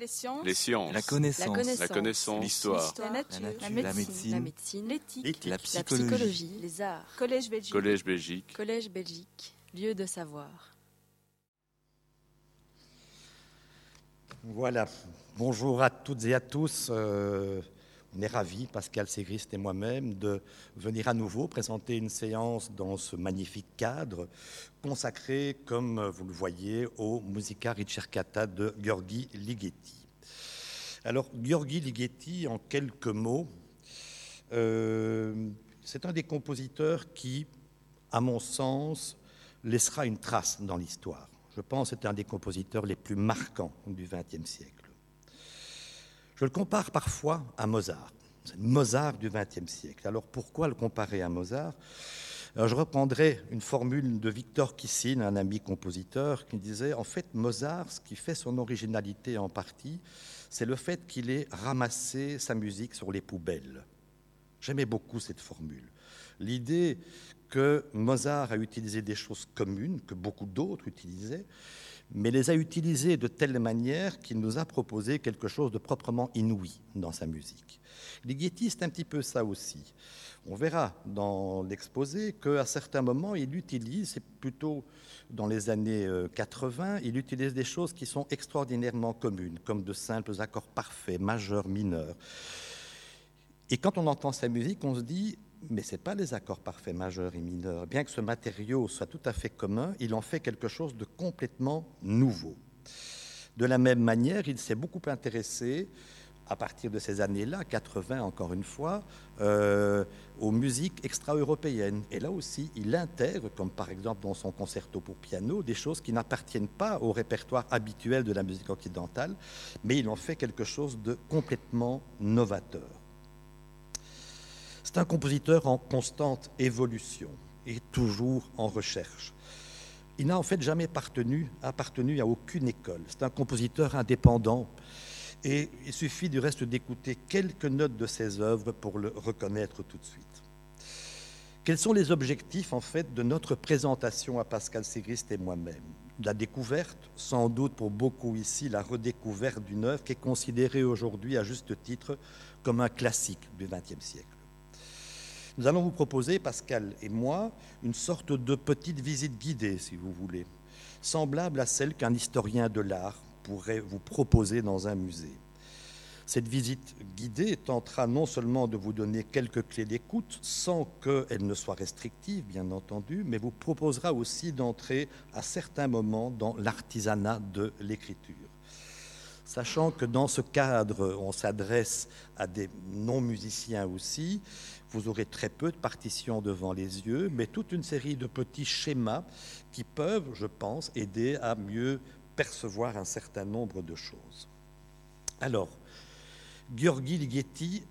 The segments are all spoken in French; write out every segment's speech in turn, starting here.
Les sciences. Les sciences. La connaissance. La connaissance. L'histoire. La nature. La nature. La médecine. La médecine. L'éthique. La La psychologie. psychologie. Les arts. Collège Belgique. Collège Belgique. Collège Belgique. Lieu de savoir. Voilà. Bonjour à toutes et à tous. Euh, on est ravis, Pascal Ségrist et moi-même, de venir à nouveau présenter une séance dans ce magnifique cadre consacré, comme vous le voyez, au Musica Ricercata de Gheorghi Ligeti. Alors, Gheorghi Ligeti, en quelques mots, euh, c'est un des compositeurs qui, à mon sens, laissera une trace dans l'histoire. Je pense que c'est un des compositeurs les plus marquants du XXe siècle. Je le compare parfois à Mozart. C'est Mozart du XXe siècle. Alors pourquoi le comparer à Mozart? Je reprendrai une formule de Victor Kissine, un ami compositeur, qui disait en fait Mozart, ce qui fait son originalité en partie, c'est le fait qu'il ait ramassé sa musique sur les poubelles. J'aimais beaucoup cette formule. L'idée que Mozart a utilisé des choses communes, que beaucoup d'autres utilisaient, mais les a utilisées de telle manière qu'il nous a proposé quelque chose de proprement inouï dans sa musique. Ligeti, c'est un petit peu ça aussi. On verra dans l'exposé qu'à certains moments, il utilise, c'est plutôt dans les années euh, 80, il utilise des choses qui sont extraordinairement communes, comme de simples accords parfaits, majeurs, mineurs. Et quand on entend sa musique, on se dit, mais ce n'est pas les accords parfaits majeurs et mineurs. Bien que ce matériau soit tout à fait commun, il en fait quelque chose de complètement nouveau. De la même manière, il s'est beaucoup intéressé, à partir de ces années-là, 80 encore une fois, euh, aux musiques extra-européennes. Et là aussi, il intègre, comme par exemple dans son concerto pour piano, des choses qui n'appartiennent pas au répertoire habituel de la musique occidentale, mais il en fait quelque chose de complètement novateur. C'est un compositeur en constante évolution et toujours en recherche. Il n'a en fait jamais appartenu, appartenu à aucune école. C'est un compositeur indépendant et il suffit du reste d'écouter quelques notes de ses œuvres pour le reconnaître tout de suite. Quels sont les objectifs en fait de notre présentation à Pascal Ségrist et moi-même? La découverte, sans doute pour beaucoup ici, la redécouverte d'une œuvre qui est considérée aujourd'hui à juste titre comme un classique du XXe siècle. Nous allons vous proposer, Pascal et moi, une sorte de petite visite guidée, si vous voulez, semblable à celle qu'un historien de l'art pourrait vous proposer dans un musée. Cette visite guidée tentera non seulement de vous donner quelques clés d'écoute, sans qu'elle ne soit restrictive, bien entendu, mais vous proposera aussi d'entrer à certains moments dans l'artisanat de l'écriture. Sachant que dans ce cadre, on s'adresse à des non-musiciens aussi, vous aurez très peu de partitions devant les yeux, mais toute une série de petits schémas qui peuvent, je pense, aider à mieux percevoir un certain nombre de choses. Alors, Gheorghi Ligeti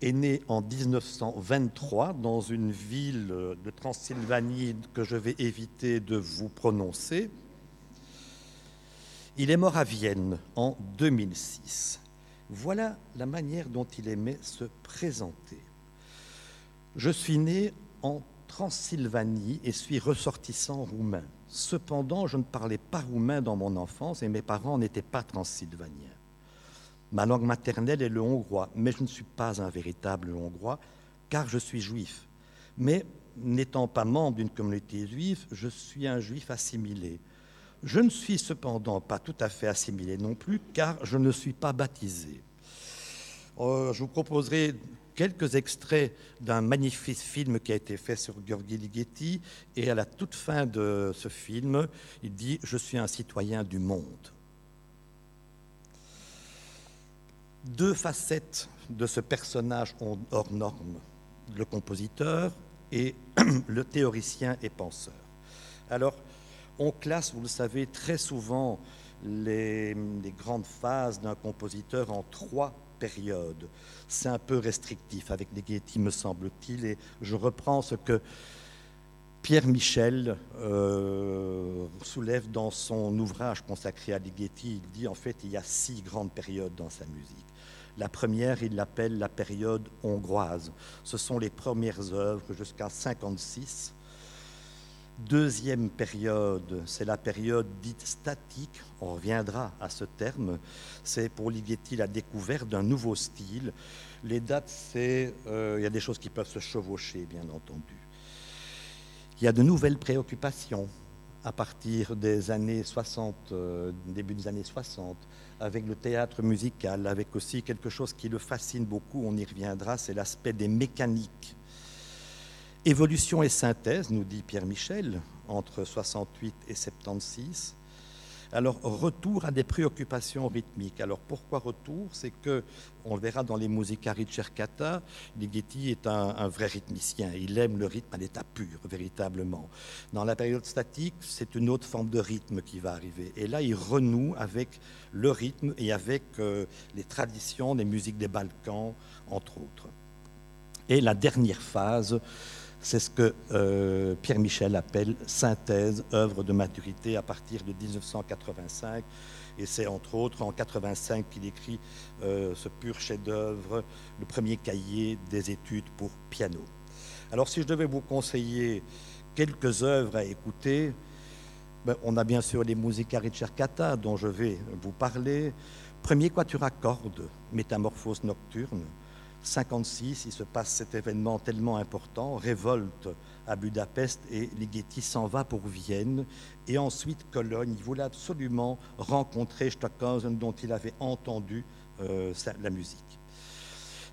est né en 1923 dans une ville de Transylvanie que je vais éviter de vous prononcer. Il est mort à Vienne en 2006. Voilà la manière dont il aimait se présenter. Je suis né en Transylvanie et suis ressortissant roumain. Cependant, je ne parlais pas roumain dans mon enfance et mes parents n'étaient pas transylvaniens. Ma langue maternelle est le hongrois, mais je ne suis pas un véritable hongrois car je suis juif. Mais n'étant pas membre d'une communauté juive, je suis un juif assimilé. Je ne suis cependant pas tout à fait assimilé non plus car je ne suis pas baptisé. Euh, je vous proposerai quelques extraits d'un magnifique film qui a été fait sur Gheorghi Ligeti. Et à la toute fin de ce film, il dit Je suis un citoyen du monde. Deux facettes de ce personnage hors norme le compositeur et le théoricien et penseur. Alors, on classe, vous le savez, très souvent les, les grandes phases d'un compositeur en trois C'est un peu restrictif avec Ligeti, me semble-t-il, et je reprends ce que Pierre Michel euh, soulève dans son ouvrage consacré à Ligeti. Il dit en fait il y a six grandes périodes dans sa musique. La première, il l'appelle la période hongroise. Ce sont les premières œuvres jusqu'à 56. Deuxième période, c'est la période dite statique. On reviendra à ce terme. C'est pour Ligeti la découverte d'un nouveau style. Les dates, c'est, euh, il y a des choses qui peuvent se chevaucher, bien entendu. Il y a de nouvelles préoccupations à partir des années 60, euh, début des années 60, avec le théâtre musical, avec aussi quelque chose qui le fascine beaucoup, on y reviendra, c'est l'aspect des mécaniques. Évolution et synthèse, nous dit Pierre Michel, entre 68 et 76. Alors, retour à des préoccupations rythmiques. Alors, pourquoi retour? C'est que, on le verra dans les Musica Ricercata, Ligeti est un, vrai rythmicien. Il aime le rythme à l'état pur, véritablement. Dans la période statique, c'est une autre forme de rythme qui va arriver. Et là, il renoue avec le rythme et avec euh, les traditions des musiques des Balkans, entre autres. Et la dernière phase, c'est ce que euh, Pierre Michel appelle synthèse, œuvre de maturité à partir de 1985. Et c'est entre autres en 85 qu'il écrit euh, ce pur chef-d'œuvre, le premier cahier des études pour piano. Alors si je devais vous conseiller quelques œuvres à écouter, ben, on a bien sûr les Musica Ricercata dont je vais vous parler. Premier quatuor à cordes, Métamorphose nocturne. 56, il se passe cet événement tellement important, révolte à Budapest et Ligeti s'en va pour Vienne et ensuite Cologne. Il voulait absolument rencontrer Stockhausen dont il avait entendu euh, la musique.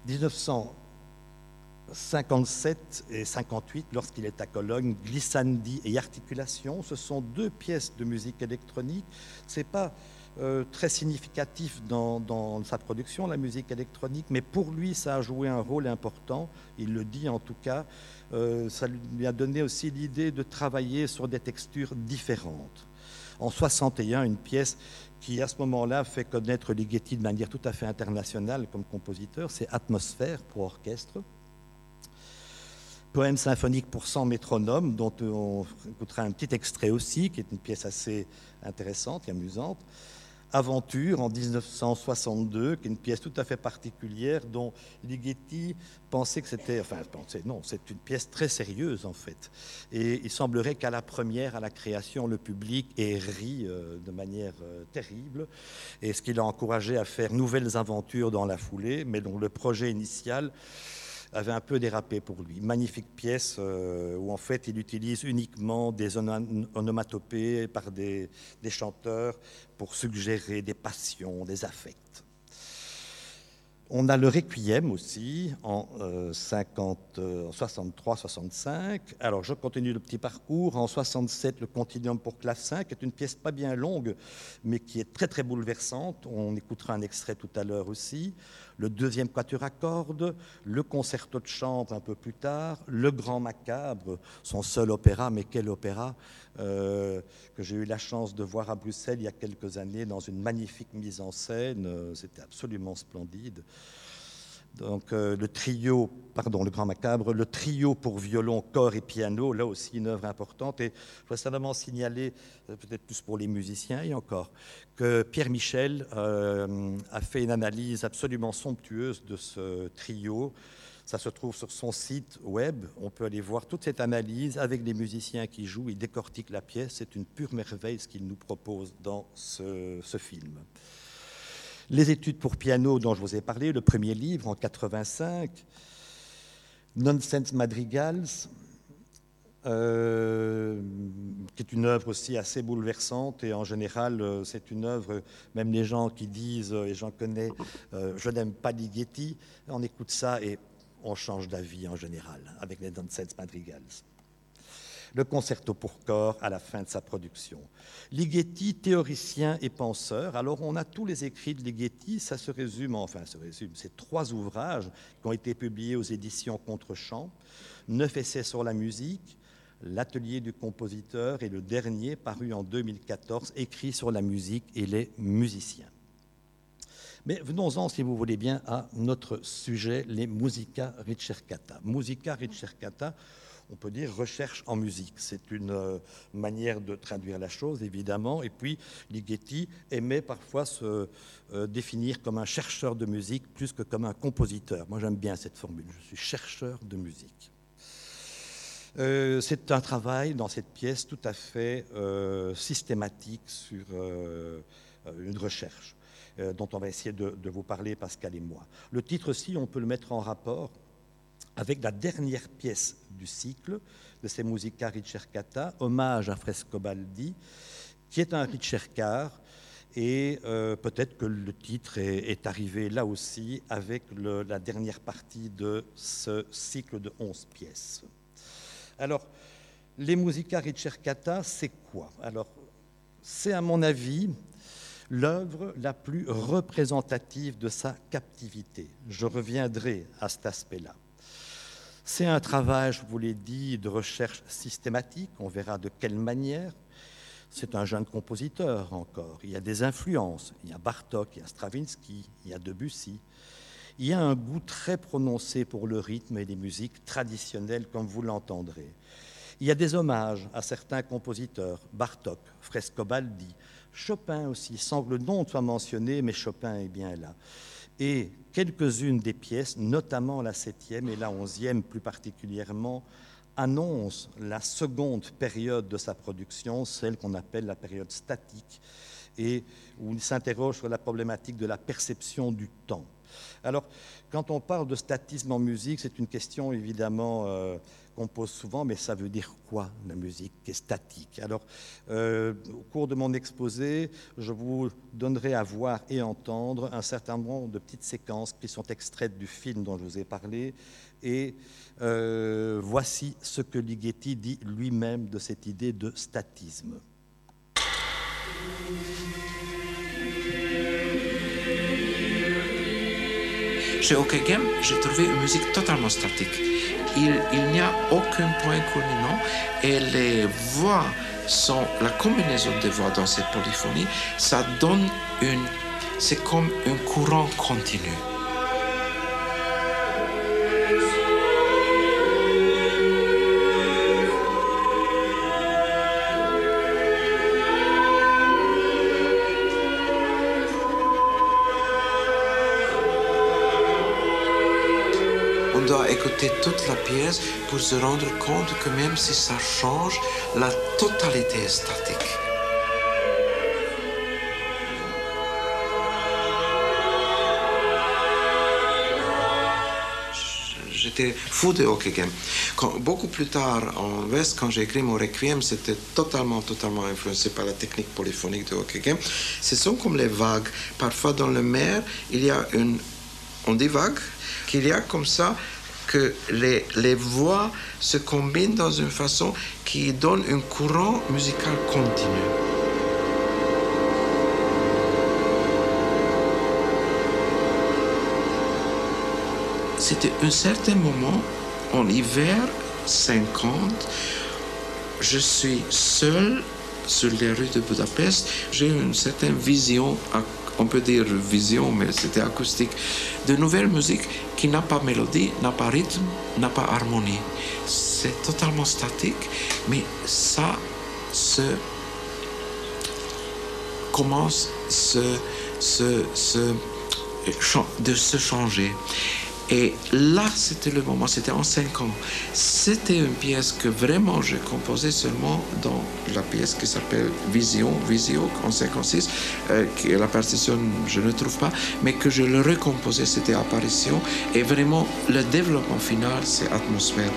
1957 et 58, lorsqu'il est à Cologne, Glissandi et Articulation, ce sont deux pièces de musique électronique. C'est pas euh, très significatif dans, sa production, la musique électronique, mais pour lui, ça a joué un rôle important, il le dit en tout cas. Euh, ça lui a donné aussi l'idée de travailler sur des textures différentes. En 61, une pièce qui, à ce moment-là, fait connaître Ligeti de manière tout à fait internationale comme compositeur, c'est Atmosphère pour orchestre poème symphonique pour 100 métronomes, dont on écoutera un petit extrait aussi, qui est une pièce assez intéressante et amusante. Aventure en 1962, qui est une pièce tout à fait particulière dont Ligeti pensait que c'était, enfin pensait, non, c'est une pièce très sérieuse en fait. Et il semblerait qu'à la première, à la création, le public ait ri euh, de manière euh, terrible, et ce qui l'a encouragé à faire nouvelles aventures dans la foulée, mais dont le projet initial avait un peu dérapé pour lui. Magnifique pièce euh, où en fait il utilise uniquement des onomatopées par des, des chanteurs pour suggérer des passions, des affects. On a le Requiem aussi en 63-65. Euh, Alors je continue le petit parcours. En 67, le Continuum pour clavecin, qui est une pièce pas bien longue, mais qui est très très bouleversante. On écoutera un extrait tout à l'heure aussi. Le deuxième quatuor à cordes, le concerto de chambre un peu plus tard, le Grand Macabre, son seul opéra, mais quel opéra euh, que j'ai eu la chance de voir à Bruxelles il y a quelques années dans une magnifique mise en scène. Euh, c'était absolument splendide. Donc euh, le trio, pardon, le Grand Macabre, le trio pour violon, corps et piano, là aussi une œuvre importante. Et je voudrais simplement signaler, peut-être plus pour les musiciens et encore, que Pierre Michel a fait une analyse absolument somptueuse de ce trio. Ça se trouve sur son site web. On peut aller voir toute cette analyse avec les musiciens qui jouent. Ils décortiquent la pièce. C'est une pure merveille ce qu'il nous propose dans ce, film. Les études pour piano dont je vous ai parlé, le premier livre en 85, Nonsense Madrigals, euh, qui est une œuvre aussi assez bouleversante et en général euh, c'est une œuvre, même les gens qui disent, et j'en connais, euh, je n'aime pas Ligeti, on écoute ça et on change d'avis en général avec les Nonsense Madrigals. Le concerto pour corps à la fin de sa production. Ligeti, théoricien et penseur. Alors on a tous les écrits de Ligeti, ça se résume, enfin se résume, c'est trois ouvrages qui ont été publiés aux éditions Contrechamp, neuf essais sur la musique, l'atelier du compositeur et le dernier paru en 2014, écrit sur la musique et les musiciens. Mais venons-en, si vous voulez bien, à notre sujet, les musica ricercata. Musica ricercata, on peut dire recherche en musique. C'est une euh, manière de traduire la chose, évidemment. Et puis, Ligeti aimait parfois se euh, définir comme un chercheur de musique plus que comme un compositeur. Moi, j'aime bien cette formule. Je suis chercheur de musique. Euh, c'est un travail dans cette pièce tout à fait systématique sur une recherche dont on va essayer de, de, vous parler, Pascal et moi. Le titre aussi, on peut le mettre en rapport avec la dernière pièce du cycle de ces Musica Ricercata, hommage à Frescobaldi, qui est un ricercar et euh, peut-être que le titre est, arrivé là aussi avec la dernière partie de ce cycle de 11 pièces. Alors, les Musica Ricercata, c'est quoi? Alors, c'est à mon avis l'œuvre la plus représentative de sa captivité. Je reviendrai à cet aspect-là. C'est un travail, je vous l'ai dit, de recherche systématique. On verra de quelle manière. C'est un jeune compositeur encore. Il y a des influences. Il y a Bartok, il y a Stravinsky, il y a Debussy. Il y a un goût très prononcé pour le rythme et les musiques traditionnelles, comme vous l'entendrez. Il y a des hommages à certains compositeurs, Bartok, Frescobaldi, Chopin aussi, sans que le nom soit mentionné, mais Chopin est bien là. Et quelques-unes des pièces, notamment la septième et la onzième plus particulièrement, annonce la seconde période de sa production, celle qu'on appelle la période statique, et où il s'interroge sur la problématique de la perception du temps. Alors, quand on parle de statisme en musique, c'est une question évidemment euh, qu'on pose souvent, mais ça veut dire quoi la musique qui est statique? Alors, euh, au cours de mon exposé, je vous donnerai à voir et entendre un certain nombre de petites séquences qui sont extraites du film dont je vous ai parlé, et euh, voici ce que Ligeti dit lui-même de cette idée de statisme. Chez Okegem, j'ai trouvé une musique totalement statique. Il, il n'y a aucun point culminant et les voix sont la combinaison des voix dans cette polyphonie. Ça donne une, c'est comme un courant continu. Toute la pièce pour se rendre compte que même si ça change, la totalité est statique. J'étais fou de Hockey beaucoup plus tard, en West, quand j'ai écrit mon Requiem, c'était totalement, totalement influencé par la technique polyphonique de Hockey Ce sont comme les vagues. Parfois, dans le mer, il y a une. On dit vague, qu'il y a comme ça que les, voix se combinent dans une façon qui donne un courant musical continu. C'était un certain moment, en hiver 50, je suis seul sur les rues de Budapest. J'ai une certaine vision on peut dire vision, mais c'était acoustique, de nouvelles musiques qui n'a pas mélodie, n'a pas rythme, n'a pas harmonie. C'est totalement statique, mais ça se commence se, se, se, de se changer. Et là, c'était le moment, c'était en cinq ans. C'était une pièce que vraiment j'ai composée seulement dans la pièce qui s'appelle Vision, Visio, en 56, euh, la partition, je ne trouve pas, mais que je le recomposais, c'était Apparition. Et vraiment, le développement final, c'est Atmosphère.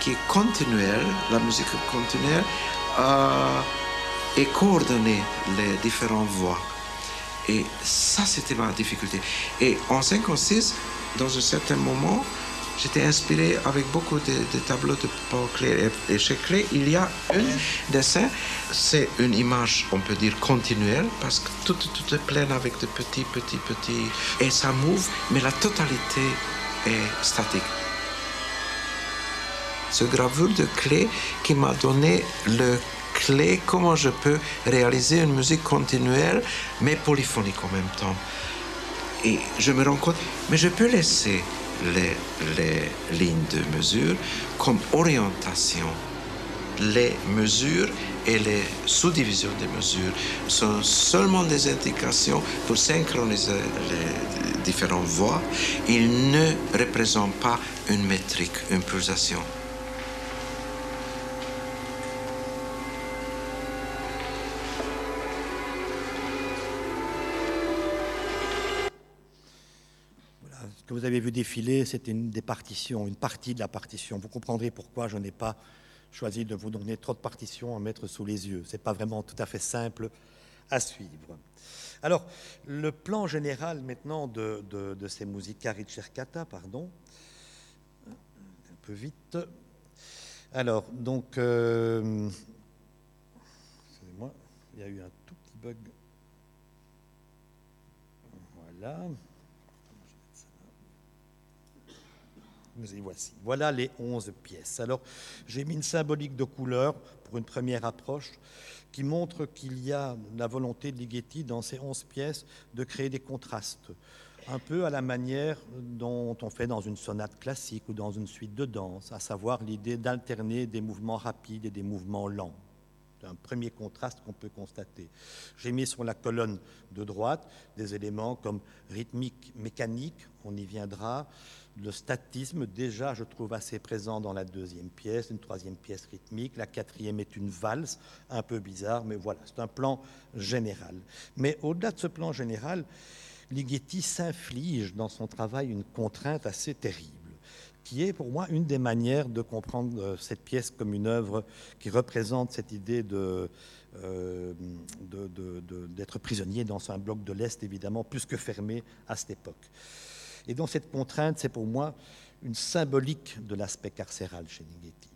Qui est continuelle, la musique continuelle, euh, et coordonner les différentes voix. Et ça, c'était ma difficulté. Et en 56, dans un certain moment, j'étais inspiré avec beaucoup de, tableaux de Paul Klee. Et, chez Klee, il y a un dessin, c'est une image, on peut dire, continuelle, parce que tout, est plein avec de petits, petits, petits. Et ça move, mais la totalité est statique. Ce gravure de clé qui m'a donné le clé comment je peux réaliser une musique continuelle mais polyphonique en même temps. Et je me rends compte, mais je peux laisser les, les lignes de mesure comme orientation. Les mesures et les sous-divisions des mesures sont seulement des indications pour synchroniser les différentes voix. Ils ne représentent pas une métrique, une pulsation. Que vous avez vu défiler, c'était une des partitions, une partie de la partition. Vous comprendrez pourquoi je n'ai pas choisi de vous donner trop de partitions à mettre sous les yeux. Ce n'est pas vraiment tout à fait simple à suivre. Alors, le plan général maintenant de, ces musiques pardon, un peu vite. Alors, donc, euh, excusez-moi, il y a eu un tout petit bug. Voilà. Voici. Voilà les 11 pièces. Alors, j'ai mis une symbolique de couleur pour une première approche qui montre qu'il y a la volonté de Ligeti dans ces 11 pièces de créer des contrastes, un peu à la manière dont on fait dans une sonate classique ou dans une suite de danse, à savoir l'idée d'alterner des mouvements rapides et des mouvements lents un premier contraste qu'on peut constater. J'ai mis sur la colonne de droite des éléments comme rythmique, mécanique, on y viendra, le statisme, déjà, je trouve assez présent dans la deuxième pièce, une troisième pièce rythmique. La quatrième est une valse, un peu bizarre, mais voilà, c'est un plan général. Mais au-delà de ce plan général, Ligeti s'inflige dans son travail une contrainte assez terrible qui est pour moi une des manières de comprendre euh, cette pièce comme une œuvre qui représente cette idée euh, d'être prisonnier dans un bloc de l'Est, évidemment, plus que fermé à cette époque. Et donc cette contrainte, c'est pour moi une symbolique de l'aspect carcéral chez Ligeti.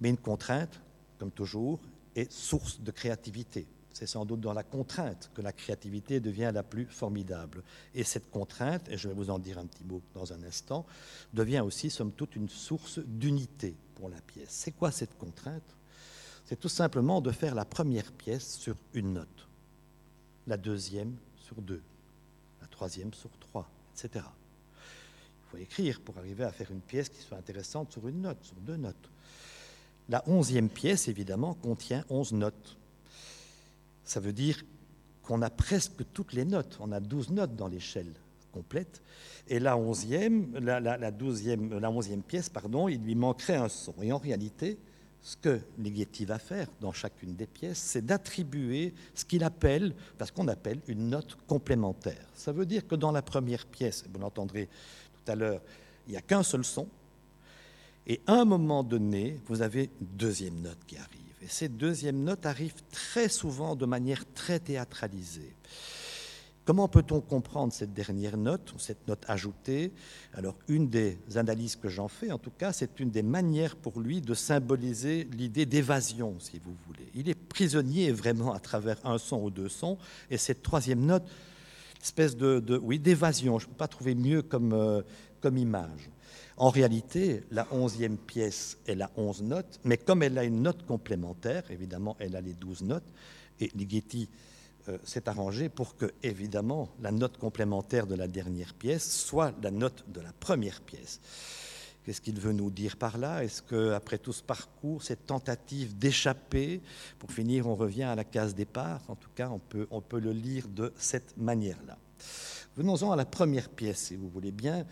Mais une contrainte, comme toujours, est source de créativité. C'est sans doute dans la contrainte que la créativité devient la plus formidable. Et cette contrainte, et je vais vous en dire un petit mot dans un instant, devient aussi, somme toute, une source d'unité pour la pièce. C'est quoi cette contrainte? C'est tout simplement de faire la première pièce sur une note, la deuxième sur deux, la troisième sur trois, etc faut écrire pour arriver à faire une pièce qui soit intéressante sur une note, sur deux notes. La onzième pièce, évidemment, contient onze notes. Ça veut dire qu'on a presque toutes les notes. On a douze notes dans l'échelle complète. Et la onzième, la, douzième, la onzième pièce, pardon, il lui manquerait un son. Et en réalité, ce que Ligeti va faire dans chacune des pièces, c'est d'attribuer ce qu'il appelle, parce qu'on appelle une note complémentaire. Ça veut dire que dans la première pièce, vous l'entendrez tout à l'heure, il n'y a qu'un seul son. Et à un moment donné, vous avez une deuxième note qui arrive. Et cette deuxième note arrive très souvent de manière très théâtralisée. Comment peut-on comprendre cette dernière note, cette note ajoutée? Alors, une des analyses que j'en fais, en tout cas, c'est une des manières pour lui de symboliser l'idée d'évasion, si vous voulez. Il est prisonnier vraiment à travers un son ou deux sons, et cette troisième note espèce de, oui, d'évasion. Je ne peux pas trouver mieux comme, euh, comme image. En réalité, la onzième pièce est la onze notes, mais comme elle a une note complémentaire, évidemment, elle a les douze notes, et Ligeti euh, s'est arrangé pour que, évidemment, la note complémentaire de la dernière pièce soit la note de la première pièce. Qu'est-ce qu'il veut nous dire par là? Est-ce qu'après tout ce parcours, cette tentative d'échapper, pour finir, on revient à la case départ? En tout cas, on peut, on peut le lire de cette manière-là. Venons-en à la première pièce, si vous voulez bien.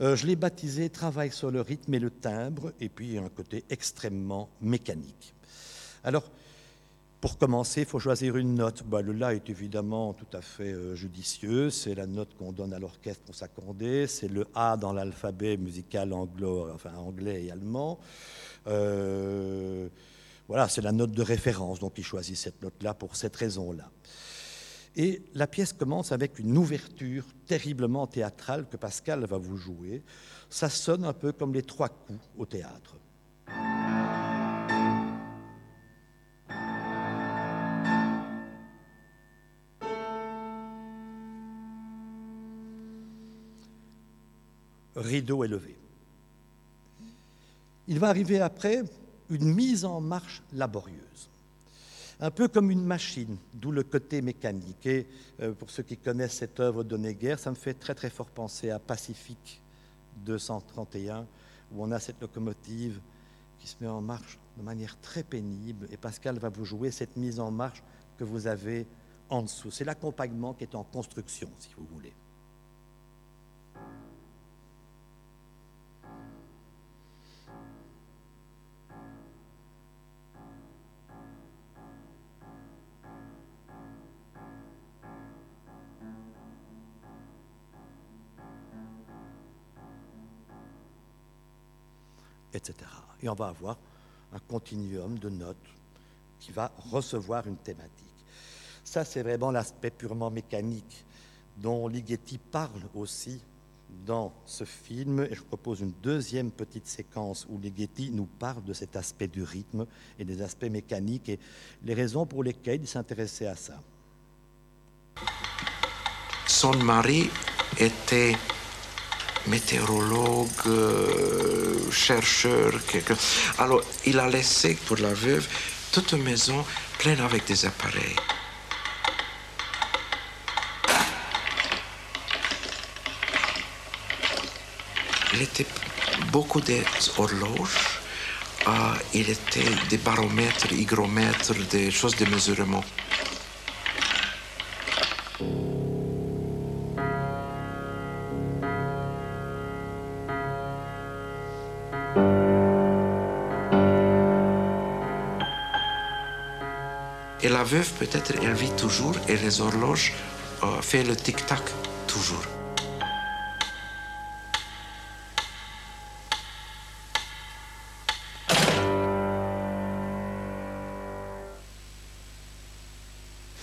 Euh, je l'ai baptisé Travail sur le rythme et le timbre, et puis un côté extrêmement mécanique. Alors, pour commencer, il faut choisir une note. Bah, le La est évidemment tout à fait euh, judicieux. C'est la note qu'on donne à l'orchestre pour s'accorder. C'est le A dans l'alphabet musical anglais et allemand. Euh, voilà, c'est la note de référence. Donc il choisit cette note-là pour cette raison-là. Et la pièce commence avec une ouverture terriblement théâtrale que Pascal va vous jouer. Ça sonne un peu comme les trois coups au théâtre. Rideau élevé. Il va arriver après une mise en marche laborieuse un peu comme une machine, d'où le côté mécanique. Et euh, pour ceux qui connaissent cette œuvre d'Honegger, ça me fait très très fort penser à Pacifique 231, où on a cette locomotive qui se met en marche de manière très pénible, et Pascal va vous jouer cette mise en marche que vous avez en dessous. C'est l'accompagnement qui est en construction, si vous voulez. Et on va avoir un continuum de notes qui va recevoir une thématique. Ça, c'est vraiment l'aspect purement mécanique dont Ligeti parle aussi dans ce film. Et je propose une deuxième petite séquence où Ligeti nous parle de cet aspect du rythme et des aspects mécaniques et les raisons pour lesquelles il s'intéressait à ça. Son mari était météorologue, euh, chercheur. Quelque... Alors, il a laissé pour la veuve toute une maison pleine avec des appareils. Il était beaucoup d'horloges, euh, il était des baromètres, hygromètres, des choses de mesurement. Peut-être, elle vit toujours et les horloges euh, font le tic-tac toujours.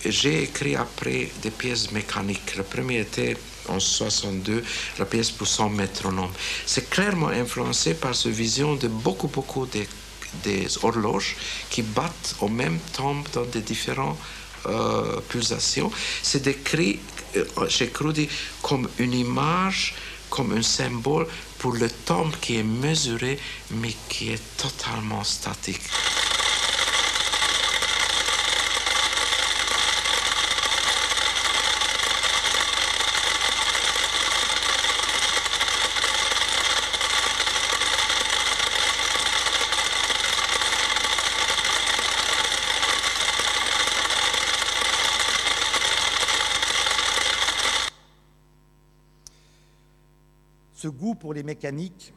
J'ai écrit après des pièces mécaniques. Le premier était en 62, la pièce pour son métronome. C'est clairement influencé par cette vision de beaucoup, beaucoup de des horloges qui battent au même temps dans des différentes euh, pulsations. C'est décrit euh, chez Crudi comme une image, comme un symbole pour le temps qui est mesuré mais qui est totalement statique. ce goût pour les mécaniques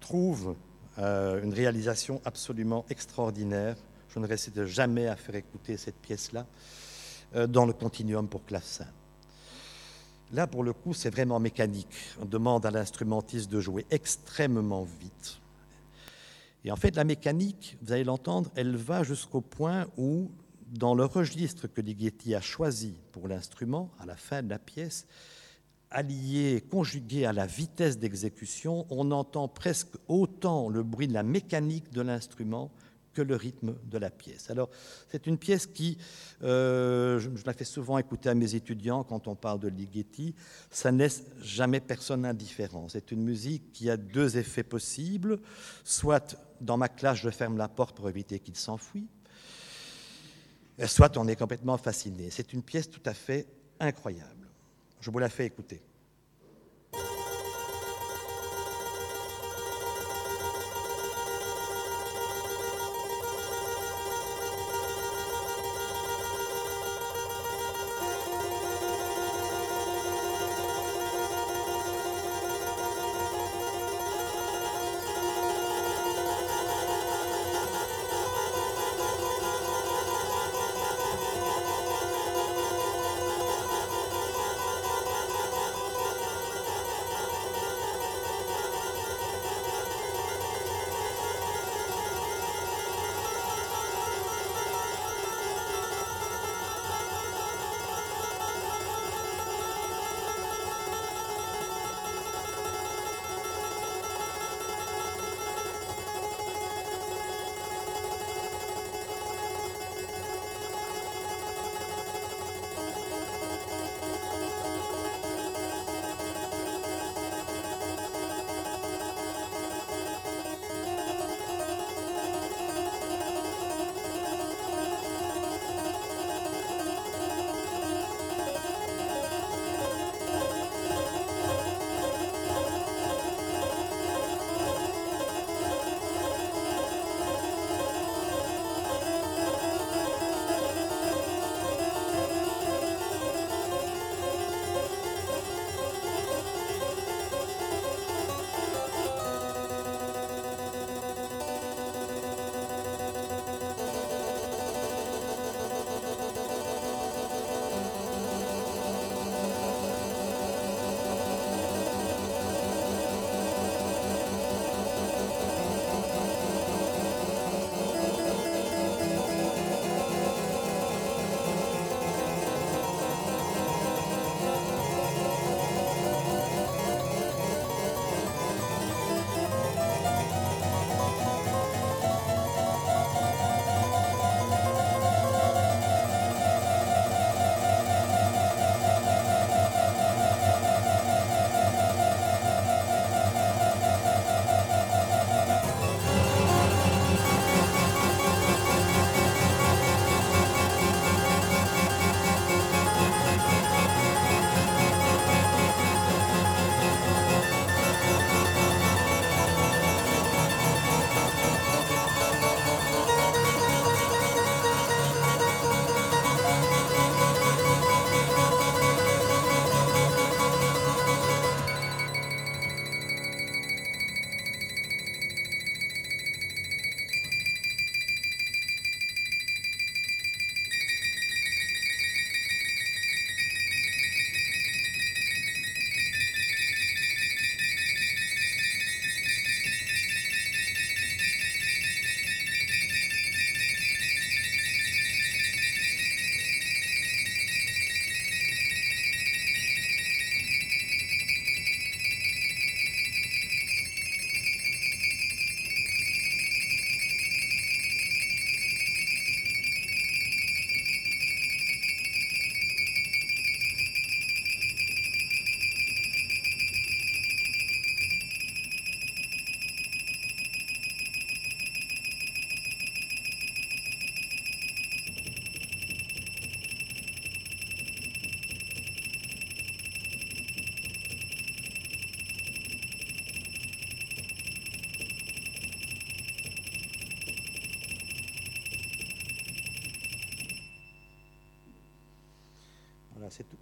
trouve euh, une réalisation absolument extraordinaire. Je ne récite jamais à faire écouter cette pièce-là euh, dans le continuum pour clavecin. Là, pour le coup, c'est vraiment mécanique. On demande à l'instrumentiste de jouer extrêmement vite. Et en fait, la mécanique, vous allez l'entendre, elle va jusqu'au point où, dans le registre que Ligeti a choisi pour l'instrument, à la fin de la pièce, allié, conjugué à la vitesse d'exécution, on entend presque autant le bruit de la mécanique de l'instrument que le rythme de la pièce. Alors, c'est une pièce qui, euh, je, la fais souvent écouter à mes étudiants quand on parle de Ligeti, ça n'est jamais personne indifférent. C'est une musique qui a deux effets possibles. Soit, dans ma classe, je ferme la porte pour éviter qu'il s'enfuit, soit on est complètement fasciné. C'est une pièce tout à fait incroyable. Je vous la fais écouter.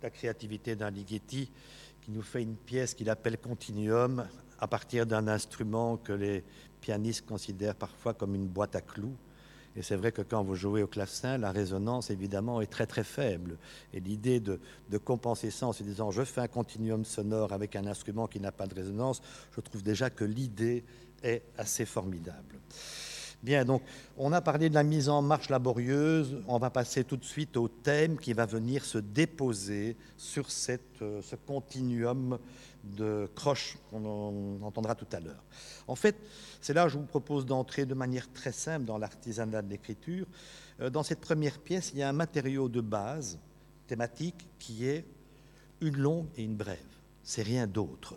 La créativité d'un Ligeti qui nous fait une pièce qu'il appelle Continuum à partir d'un instrument que les pianistes considèrent parfois comme une boîte à clous. Et c'est vrai que quand vous jouez au clavecin, la résonance, évidemment, est très très faible. Et l'idée de, de, compenser ça en se disant je fais un continuum sonore avec un instrument qui n'a pas de résonance, je trouve déjà que l'idée est assez formidable. Bien, donc on a parlé de la mise en marche laborieuse, on va passer tout de suite au thème qui va venir se déposer sur euh, ce continuum de croche qu'on entendra tout à l'heure. En fait, c'est là que je vous propose d'entrer de manière très simple dans l'artisanat de l'écriture. Euh, dans cette première pièce, il y a un matériau de base thématique qui est une longue et une brève. C'est rien d'autre.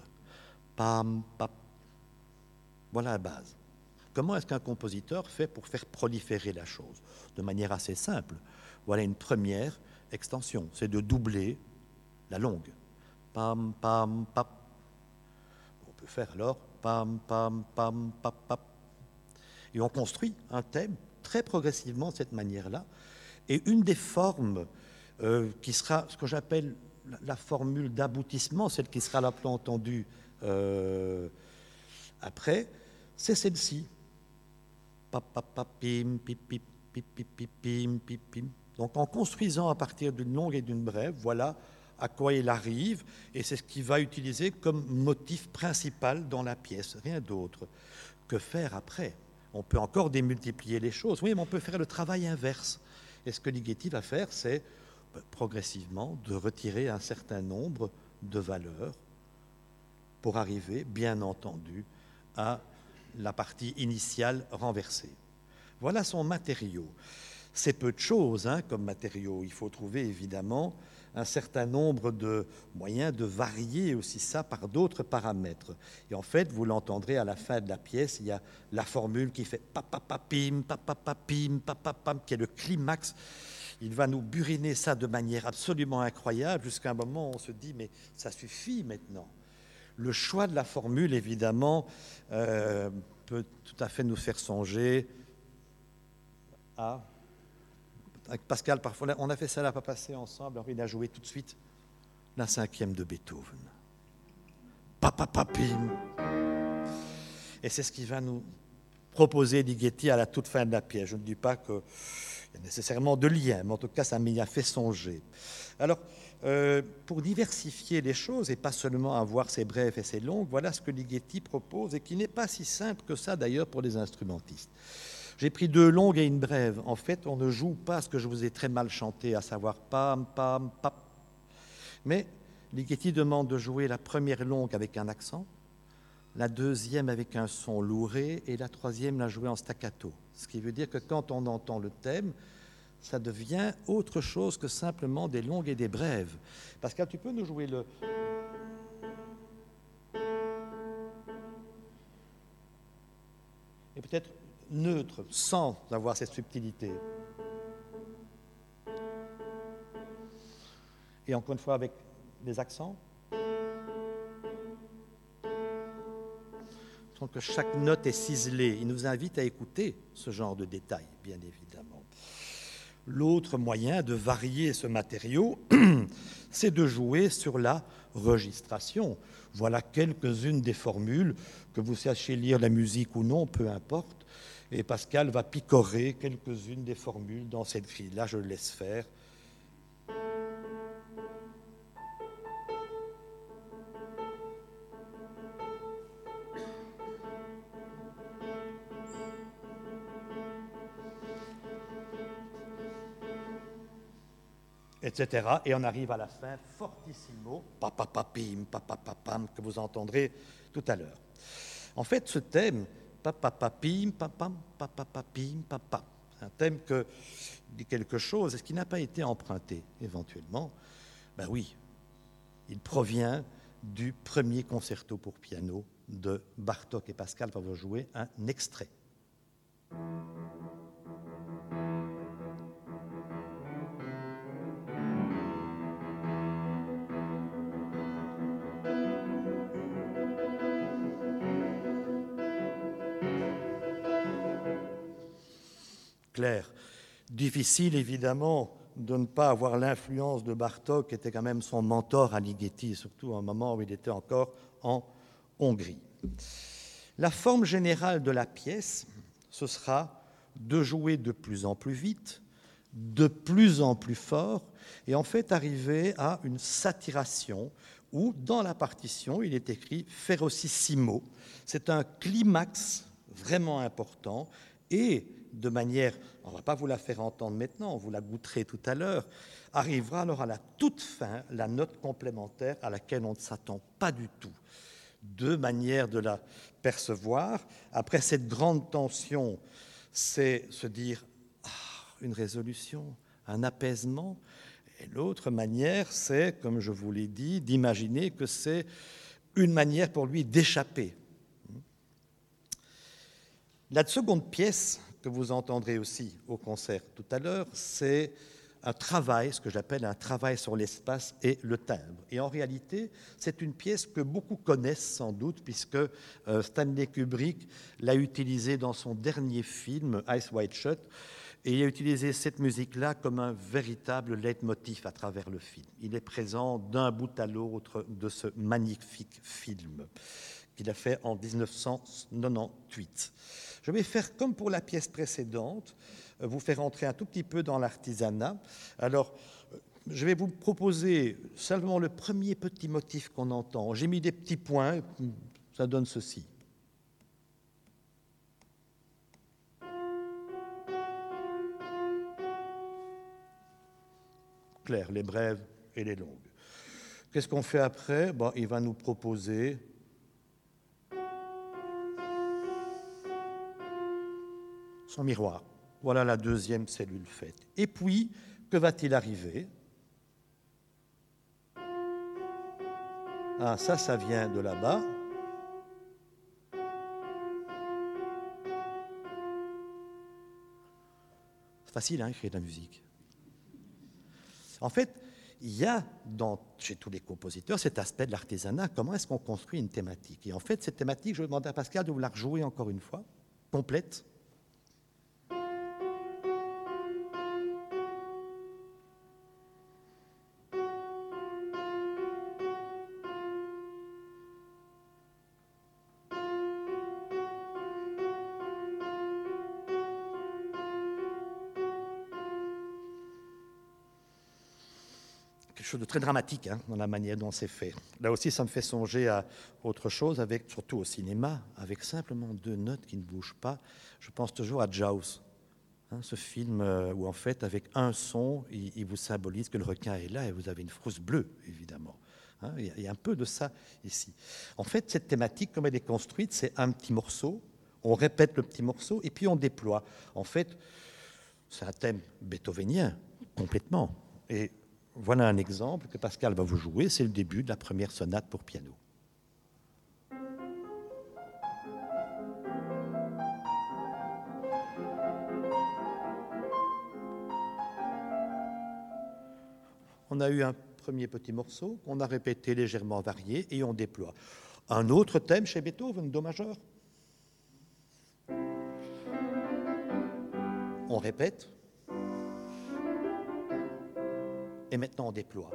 Pam, pam. Voilà la base. Comment est-ce qu'un compositeur fait pour faire proliférer la chose? De manière assez simple. Voilà une première extension, c'est de doubler la longue. Pam, pam, pam. On peut faire alors pam, pam, pam, pam, pam. Et on construit un thème très progressivement de cette manière-là. Et une des formes euh, qui sera ce que j'appelle la, la, formule d'aboutissement, celle qui sera la plus entendue euh, après, c'est celle-ci. Donc en construisant à partir d'une longue et d'une brève, voilà à quoi il arrive, et c'est ce qu'il va utiliser comme motif principal dans la pièce, rien d'autre. Que faire après On peut encore démultiplier les choses, oui, mais on peut faire le travail inverse. Et ce que Ligeti va faire, c'est progressivement de retirer un certain nombre de valeurs pour arriver, bien entendu, à la partie initiale renversée. Voilà son matériau. C'est peu de choses hein, comme matériau. Il faut trouver évidemment un certain nombre de moyens de varier aussi ça par d'autres paramètres. Et en fait, vous l'entendrez à la fin de la pièce, il y a la formule qui fait papapapim, papapapim, papapam, qui est le climax. Il va nous buriner ça de manière absolument incroyable jusqu'à un moment où on se dit mais ça suffit maintenant. Le choix de la formule, évidemment, euh, peut tout à fait nous faire songer à. Pascal, parfois, on a fait ça là, pas passé ensemble, alors il a joué tout de suite la cinquième de Beethoven. Papapapim. Et c'est ce qui va nous proposer Ligeti à la toute fin de la pièce. Je ne dis pas qu'il y a nécessairement de lien, mais en tout cas, ça m'y a fait songer. Alors, euh, pour diversifier les choses et pas seulement avoir ces brèves et ces longues, voilà ce que Ligeti propose et qui n'est pas si simple que ça d'ailleurs pour les instrumentistes. J'ai pris deux longues et une brève. En fait, on ne joue pas ce que je vous ai très mal chanté, à savoir pam, pam, pam. Mais Ligeti demande de jouer la première longue avec un accent, la deuxième avec un son louré et la troisième la jouer en staccato. Ce qui veut dire que quand on entend le thème, ça devient autre chose que simplement des longues et des brèves. Pascal, tu peux nous jouer le... Et peut-être neutre, sans avoir cette subtilité. Et encore une fois avec des accents. Donc que chaque note est ciselée. Il nous invite à écouter ce genre de détails, bien évidemment. L'autre moyen de varier ce matériau, c'est de jouer sur la registration. Voilà quelques-unes des formules, que vous sachiez lire la musique ou non, peu importe. Et Pascal va picorer quelques-unes des formules dans cette grille. Là, je le laisse faire. Etc. Et on arrive à la fin, fortissimo, papapapim, papapapam, que vous entendrez tout à l'heure. En fait, ce thème, papapapim, papam, papapapim, papam, un thème que dit quelque chose, est-ce qui n'a pas été emprunté éventuellement? Ben oui, il provient du premier concerto pour piano de Bartok et Pascal va vous jouer un extrait. Difficile, évidemment, de ne pas avoir l'influence de Bartok, qui était quand même son mentor à Ligeti, surtout à un moment où il était encore en Hongrie. La forme générale de la pièce, ce sera de jouer de plus en plus vite, de plus en plus fort, et en fait arriver à une saturation où, dans la partition, il est écrit ferocissimo. C'est un climax vraiment important, et de manière, on ne va pas vous la faire entendre maintenant, vous la goûterez tout à l'heure, arrivera alors à la toute fin la note complémentaire à laquelle on ne s'attend pas du tout. Deux manières de la percevoir. Après cette grande tension, c'est se dire ah, une résolution, un apaisement. Et l'autre manière, c'est, comme je vous l'ai dit, d'imaginer que c'est une manière pour lui d'échapper. La seconde pièce que vous entendrez aussi au concert tout à l'heure, c'est un travail, ce que j'appelle un travail sur l'espace et le timbre. Et en réalité, c'est une pièce que beaucoup connaissent sans doute, puisque euh, Stanley Kubrick l'a utilisée dans son dernier film, Ice White Shut, et il a utilisé cette musique-là comme un véritable leitmotiv à travers le film. Il est présent d'un bout à l'autre de ce magnifique film qu'il a fait en 1998. Je vais faire comme pour la pièce précédente, euh, vous faire entrer un tout petit peu dans l'artisanat. Alors, euh, je vais vous proposer seulement le premier petit motif qu'on entend. J'ai mis des petits points, ça donne ceci. Claire, les brèves et les longues. Qu'est-ce qu'on fait après? Il va nous proposer son miroir. Voilà la deuxième cellule faite. Et puis, que va-t-il arriver? Ah, ça, ça vient de là-bas. C'est facile, hein, écrire de la musique. En fait, il y a chez tous les compositeurs cet aspect de l'artisanat. Comment est-ce qu'on construit une thématique? Et en fait, cette thématique, je vais demander à Pascal de vous la rejouer encore une fois, complète. De très dramatique hein, dans la manière dont c'est fait. Là aussi, ça me fait songer à autre chose, avec, surtout au cinéma, avec simplement deux notes qui ne bougent pas. Je pense toujours à Jaws, hein, ce film euh, où en fait, avec un son, il, vous symbolise que le requin est là et vous avez une frousse bleue, évidemment. Hein. il y a un peu de ça ici. En fait, cette thématique, comme elle est construite, c'est un petit morceau, on répète le petit morceau et puis on déploie. En fait, c'est un thème beethovenien, complètement. Et voilà un exemple que Pascal va vous jouer, c'est le début de la première sonate pour piano. On a eu un premier petit morceau, on a répété légèrement varié et on déploie. Un autre thème chez Beethoven, Do majeur. On répète, et maintenant on déploie.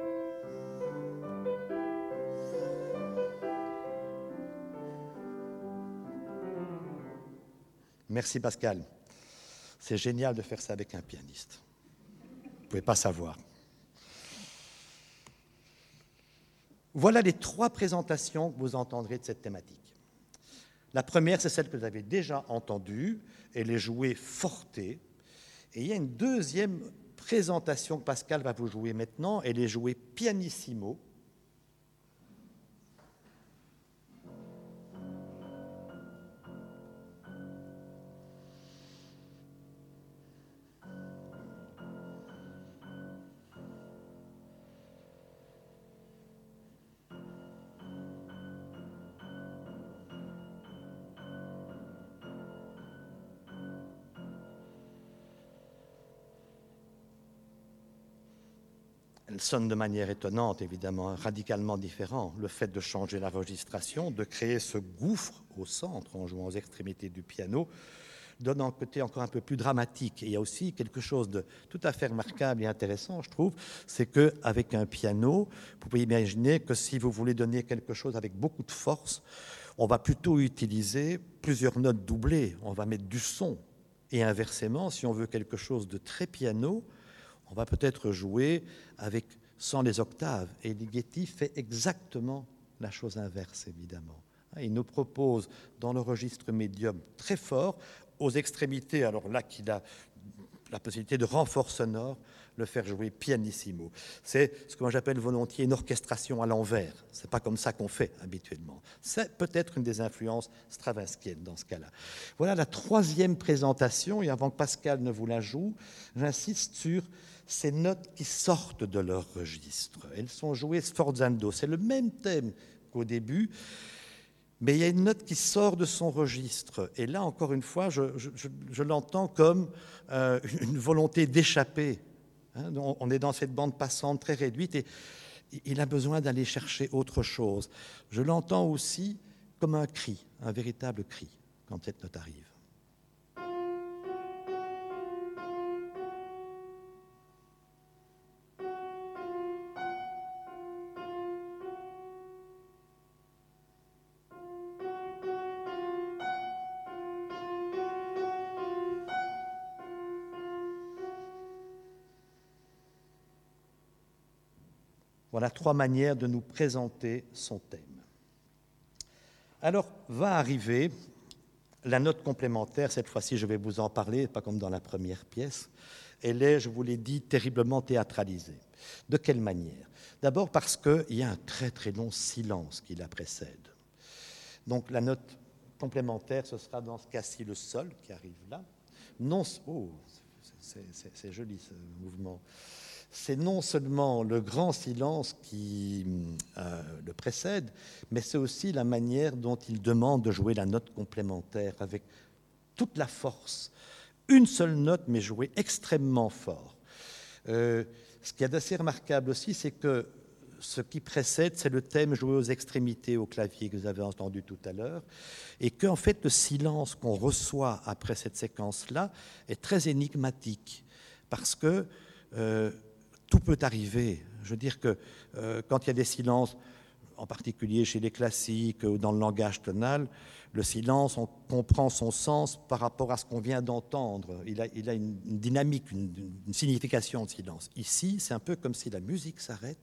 Merci Pascal. C'est génial de faire ça avec un pianiste. Vous ne pouvez pas savoir. Voilà les trois présentations que vous entendrez de cette thématique. La première, c'est celle que vous avez déjà entendue. Elle est jouée fortée. Et il y a une deuxième présentation que Pascal va vous jouer maintenant, elle est jouée pianissimo. Sonne de manière étonnante, évidemment, radicalement différent. Le fait de changer la registration, de créer ce gouffre au centre en jouant aux extrémités du piano, donne un côté encore un peu plus dramatique. Et il y a aussi quelque chose de tout à fait remarquable et intéressant, je trouve, c'est qu'avec un piano, vous pouvez imaginer que si vous voulez donner quelque chose avec beaucoup de force, on va plutôt utiliser plusieurs notes doublées, on va mettre du son. Et inversement, si on veut quelque chose de très piano, on va peut-être jouer avec sans les octaves. Et Ligeti fait exactement la chose inverse, évidemment. Il nous propose dans le registre médium très fort, aux extrémités, alors là qu'il a la possibilité de renfort sonore, le faire jouer pianissimo. C'est ce que moi j'appelle volontiers une orchestration à l'envers. C'est pas comme ça qu'on fait habituellement. C'est peut-être une des influences stravinskiennes dans ce cas-là. Voilà la troisième présentation, et avant que Pascal ne vous la joue, j'insiste sur ces notes qui sortent de leur registre. Elles sont jouées sforzando. C'est le même thème qu'au début, mais il y a une note qui sort de son registre. Et là, encore une fois, je, l'entends comme euh, une volonté d'échapper. Hein. on est dans cette bande passante très réduite et il a besoin d'aller chercher autre chose. Je l'entends aussi comme un cri, un véritable cri, quand cette note arrive. Voilà trois manières de nous présenter son thème. Alors va arriver la note complémentaire, cette fois-ci je vais vous en parler, pas comme dans la première pièce. Elle est, je vous l'ai dit, terriblement théâtralisée. De quelle manière? D'abord parce qu'il y a un très très long silence qui la précède. Donc la note complémentaire, ce sera dans ce cas-ci le sol qui arrive là. Non, oh, c'est joli ce mouvement c'est non seulement le grand silence qui euh, le précède, mais c'est aussi la manière dont il demande de jouer la note complémentaire avec toute la force. Une seule note, mais jouée extrêmement fort. Euh, ce qui est assez remarquable aussi, c'est que ce qui précède, c'est le thème joué aux extrémités au clavier que vous avez entendu tout à l'heure, et qu'en fait le silence qu'on reçoit après cette séquence-là est très énigmatique, parce que euh, tout peut arriver. Je veux dire que euh, quand il y a des silences, en particulier chez les classiques ou dans le langage tonal, le silence, on comprend son sens par rapport à ce qu'on vient d'entendre. Il a, il a une, dynamique, une, signification de silence. Ici, c'est un peu comme si la musique s'arrête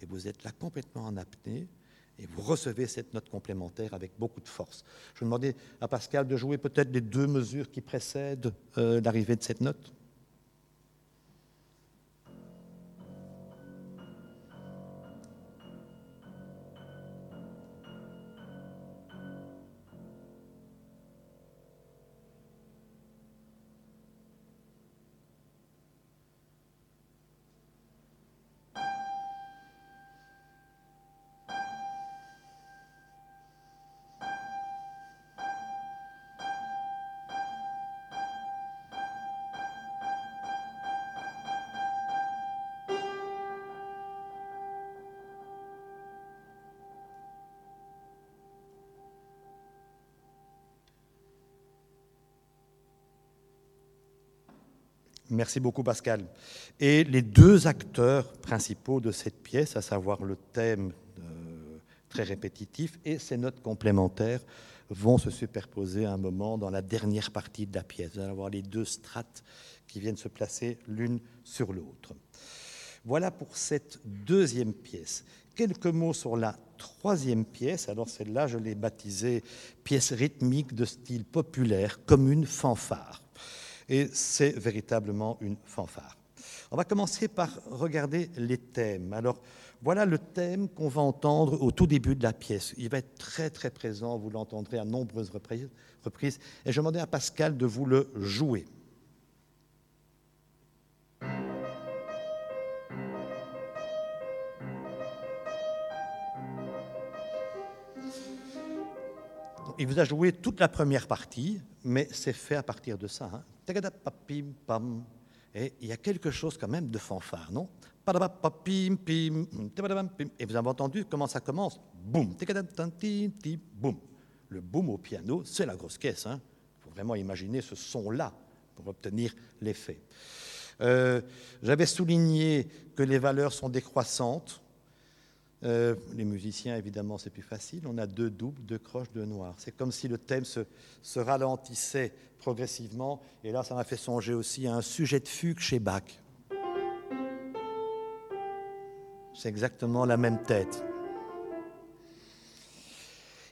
et vous êtes là complètement en apnée et vous recevez cette note complémentaire avec beaucoup de force. Je vais demander à Pascal de jouer peut-être les deux mesures qui précèdent euh, l'arrivée de cette note. Merci beaucoup Pascal. Et les deux acteurs principaux de cette pièce, à savoir le thème euh, très répétitif et ses notes complémentaires, vont se superposer à un moment dans la dernière partie de la pièce. Vous allez avoir les deux strates qui viennent se placer l'une sur l'autre. Voilà pour cette deuxième pièce. Quelques mots sur la troisième pièce. Alors celle-là, je l'ai baptisée pièce rythmique de style populaire, comme une fanfare et c'est véritablement une fanfare. On va commencer par regarder les thèmes. Alors, voilà le thème qu'on va entendre au tout début de la pièce. Il va être très très présent, vous l'entendrez à nombreuses reprises, et je demandais à Pascal de vous le jouer. Il vous a joué toute la première partie, mais c'est fait à partir de ça. Hein. Et il y a quelque chose quand même de fanfare, non? Et vous avez entendu comment ça commence? Boum boum. Le boum au piano, c'est la grosse caisse. Hein. Il faut vraiment imaginer ce son-là pour obtenir l'effet. Euh, j'avais souligné que les valeurs sont décroissantes. Euh, les musiciens, évidemment, c'est plus facile. On a deux doubles, deux croches, deux noirs. C'est comme si le thème se, se, ralentissait progressivement. Et là, ça m'a fait songer aussi à un sujet de fugue chez Bach. C'est exactement la même tête.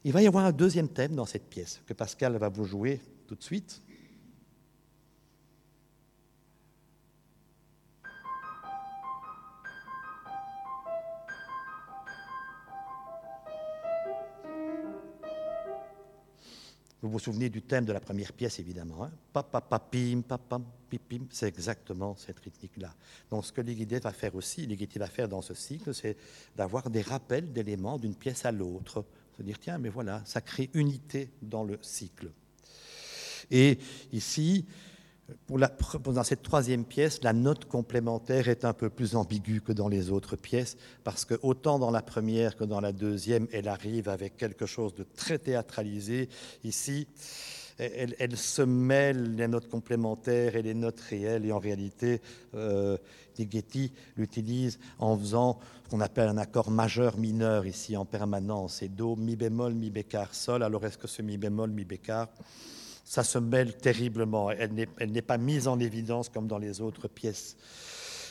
Il va y avoir un deuxième thème dans cette pièce que Pascal va vous jouer tout de suite. Vous vous souvenez du thème de la première pièce, évidemment. Hein? Papa, papim, papam, pipim. C'est exactement cette rythmique-là. Donc, ce que Ligeti va faire aussi, Ligeti va faire dans ce cycle, c'est d'avoir des rappels d'éléments d'une pièce à l'autre. Se dire, tiens, mais voilà, ça crée unité dans le cycle. Et ici, dans cette troisième pièce, la note complémentaire est un peu plus ambiguë que dans les autres pièces, parce que autant dans la première que dans la deuxième, elle arrive avec quelque chose de très théâtralisé. Ici, elle, se mêle les notes complémentaires et les notes réelles, et en réalité, euh, Ligeti l'utilise en faisant ce qu'on appelle un accord majeur-mineur ici en permanence, et Do, Mi bémol, Mi bécard, Sol. Alors est-ce que ce Mi bémol, Mi bécard ça se mêle terriblement. Elle n'est pas mise en évidence comme dans les autres pièces.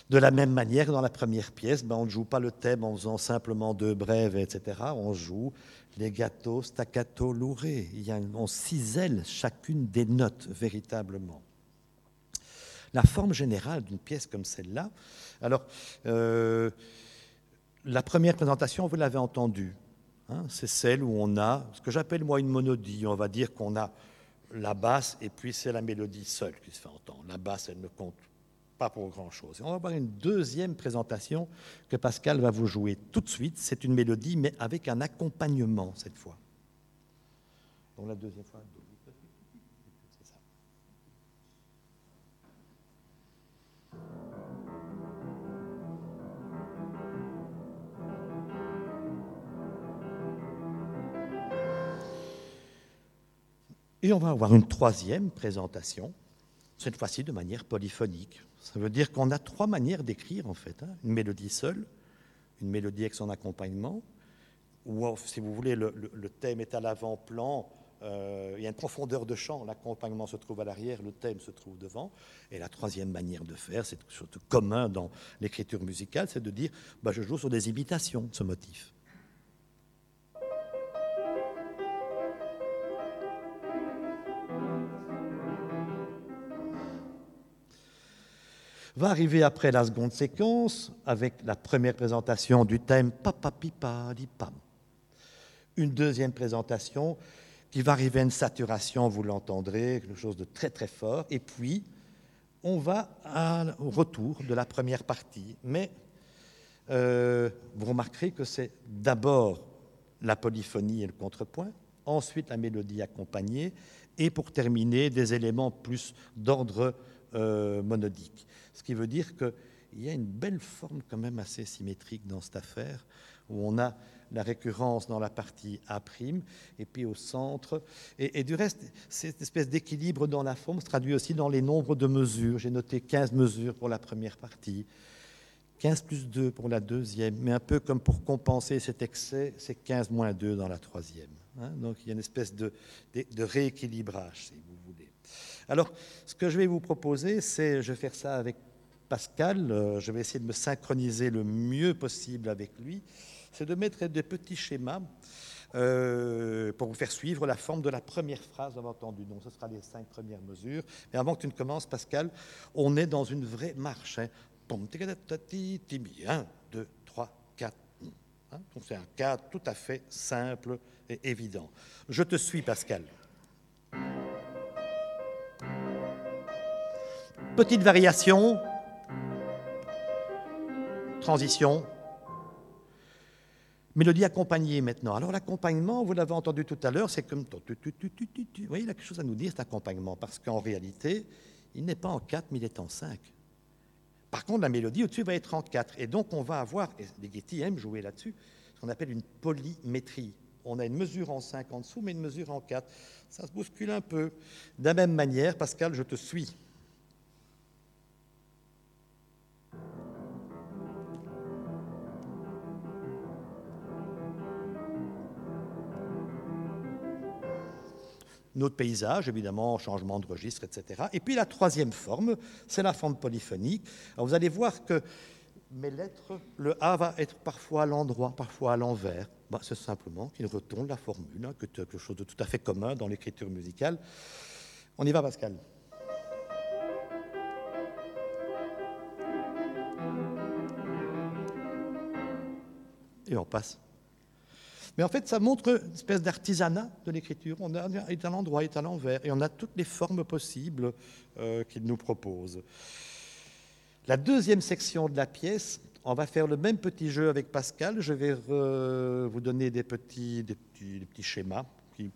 De la même manière, dans la première pièce, ben, on ne joue pas le thème en faisant simplement deux brèves, etc. On joue les gâteaux, staccato, louré. Il y a, on cisèle chacune des notes véritablement. La forme générale d'une pièce comme celle-là, alors, euh, la première présentation, vous l'avez entendu, hein, c'est celle où on a ce que j'appelle moi une monodie. On va dire qu'on a la basse, et puis c'est la mélodie seule qui se fait entendre. La basse, elle ne compte pas pour grand-chose. On va avoir une deuxième présentation que Pascal va vous jouer tout de suite. C'est une mélodie, mais avec un accompagnement cette fois. Donc la deuxième fois. Et on va avoir une troisième présentation, cette fois-ci de manière polyphonique. Ça veut dire qu'on a trois manières d'écrire en fait. Hein. Une mélodie seule, une mélodie avec son accompagnement, ou si vous voulez, le, thème est à l'avant-plan, euh, il y a une profondeur de chant, l'accompagnement se trouve à l'arrière, le thème se trouve devant. Et la troisième manière de faire, c'est de commun dans l'écriture musicale, c'est de dire bah, je joue sur des imitations de ce motif. Va arriver après la seconde séquence avec la première présentation du thème Papa Pam. Une deuxième présentation qui va arriver à une saturation, vous l'entendrez, quelque chose de très très fort. Et puis, on va au retour de la première partie. Mais euh, vous remarquerez que c'est d'abord la polyphonie et le contrepoint, ensuite la mélodie accompagnée, et pour terminer, des éléments plus d'ordre euh, monodique. Ce qui veut dire qu'il y a une belle forme quand même assez symétrique dans cette affaire, où on a la récurrence dans la partie A', et puis au centre. Et, du reste, cette espèce d'équilibre dans la forme se traduit aussi dans les nombres de mesures. J'ai noté 15 mesures pour la première partie, 15 plus 2 pour la deuxième, mais un peu comme pour compenser cet excès, c'est 15 moins 2 dans la troisième. Hein Donc il y a une espèce de, rééquilibrage, si vous. Alors, ce que je vais vous proposer, c'est, je vais faire ça avec Pascal, euh, je vais essayer de me synchroniser le mieux possible avec lui, c'est de mettre des petits schémas euh, pour vous faire suivre la forme de la première phrase, avez entendu. Donc, ce sera les cinq premières mesures. Mais avant que tu ne commences, Pascal, on est dans une vraie marche. Hein. 1, 2, 3, 4. Hein. Donc, c'est un cadre tout à fait simple et évident. Je te suis, Pascal. Petite variation. Transition. Mélodie accompagnée maintenant. Alors l'accompagnement, vous l'avez entendu tout à l'heure, c'est comme... Vous voyez, il a quelque chose à nous dire, cet accompagnement, parce qu'en réalité, il n'est pas en 4, mais il est en 5. Par contre, la mélodie au-dessus va être en 4. Et donc, on va avoir, et Ligeti aime jouer là-dessus, ce qu'on appelle une polymétrie. on a une mesure en 5 en dessous, mais une mesure en 4. Ça se bouscule un peu. De la même manière, Pascal, je te suis. Notre paysage, évidemment, changement de registre, etc. Et puis la troisième forme, c'est la forme polyphonique. Alors vous allez voir que mes lettres, le A va être parfois à l'endroit, parfois à l'envers. Bah, c'est simplement qu'il retourne la formule, hein, que quelque chose de tout à fait commun dans l'écriture musicale. On y va, Pascal. Et on passe. Mais en fait, ça montre une espèce d'artisanat de l'écriture. On est à l'endroit, est à l'envers, et on a toutes les formes possibles euh, qu'il nous propose. La deuxième section de la pièce, on va faire le même petit jeu avec Pascal. Je vais vous donner des petits, schémas qui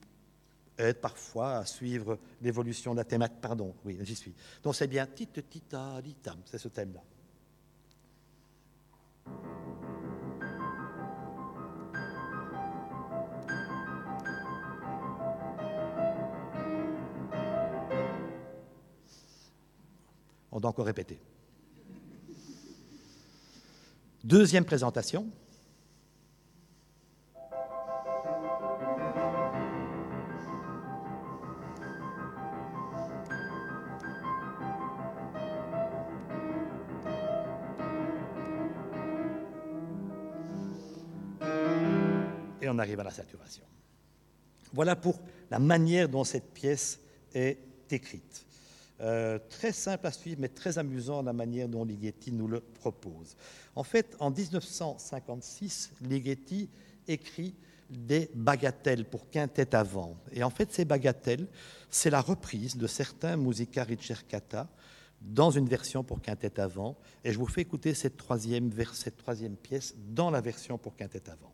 aident parfois à suivre l'évolution de la thématique. Pardon, oui, j'y suis. Donc c'est bien tit tita tam, c'est ce thème-là. On doit encore répéter. Deuxième présentation. Et on arrive à la saturation. Voilà pour la manière dont cette pièce est écrite. Euh, très simple à suivre, mais très amusant la manière dont Ligeti nous le propose. En fait, en 1956, Ligeti écrit des bagatelles pour quintette avant. Et en fait, ces bagatelles, c'est la reprise de certains musica ricercata dans une version pour quintette avant. Et je vous fais écouter cette troisième, cette troisième pièce dans la version pour quintette avant.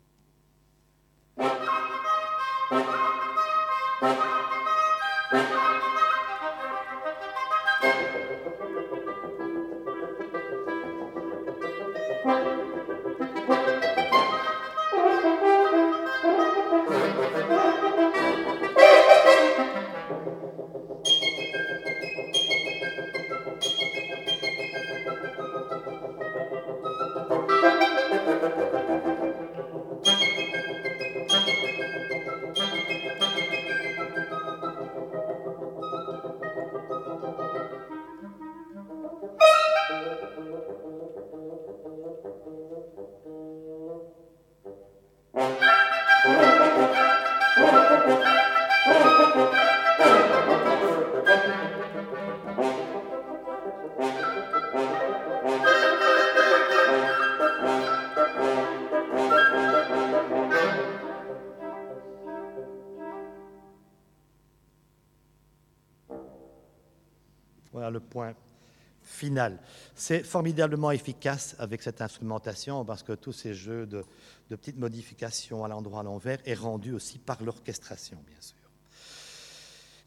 C'est formidablement efficace avec cette instrumentation parce que tous ces jeux de, petites modifications à l'endroit à l'envers est rendu aussi par l'orchestration, bien sûr.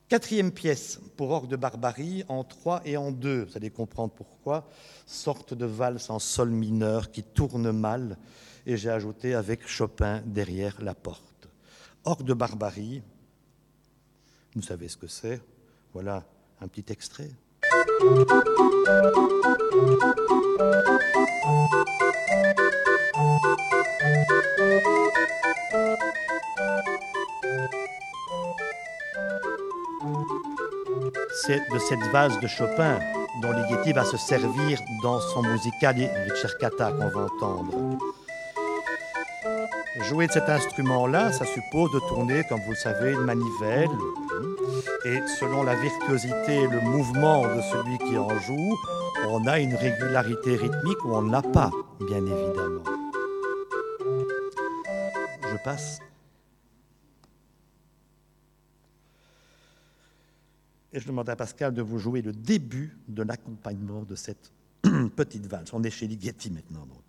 Quatrième pièce pour orgue de barbarie en trois et en deux, vous allez comprendre pourquoi, sorte de valse en sol mineur qui tourne mal, et j'ai ajouté avec Chopin derrière la porte. Orgue de barbarie, vous savez ce que c'est, voilà un petit extrait. C'est de cette vase de Chopin dont Ligeti va se servir dans son musical Ricercata qu'on va entendre. Jouer de cet instrument-là, ça suppose de tourner, comme vous le savez, une manivelle, et selon la virtuosité et le mouvement de celui qui en joue, on a une régularité rythmique ou on ne l'a pas, bien évidemment. Je passe. Et je demande à Pascal de vous jouer le début de l'accompagnement de cette petite valse. On est chez Ligeti maintenant. Donc.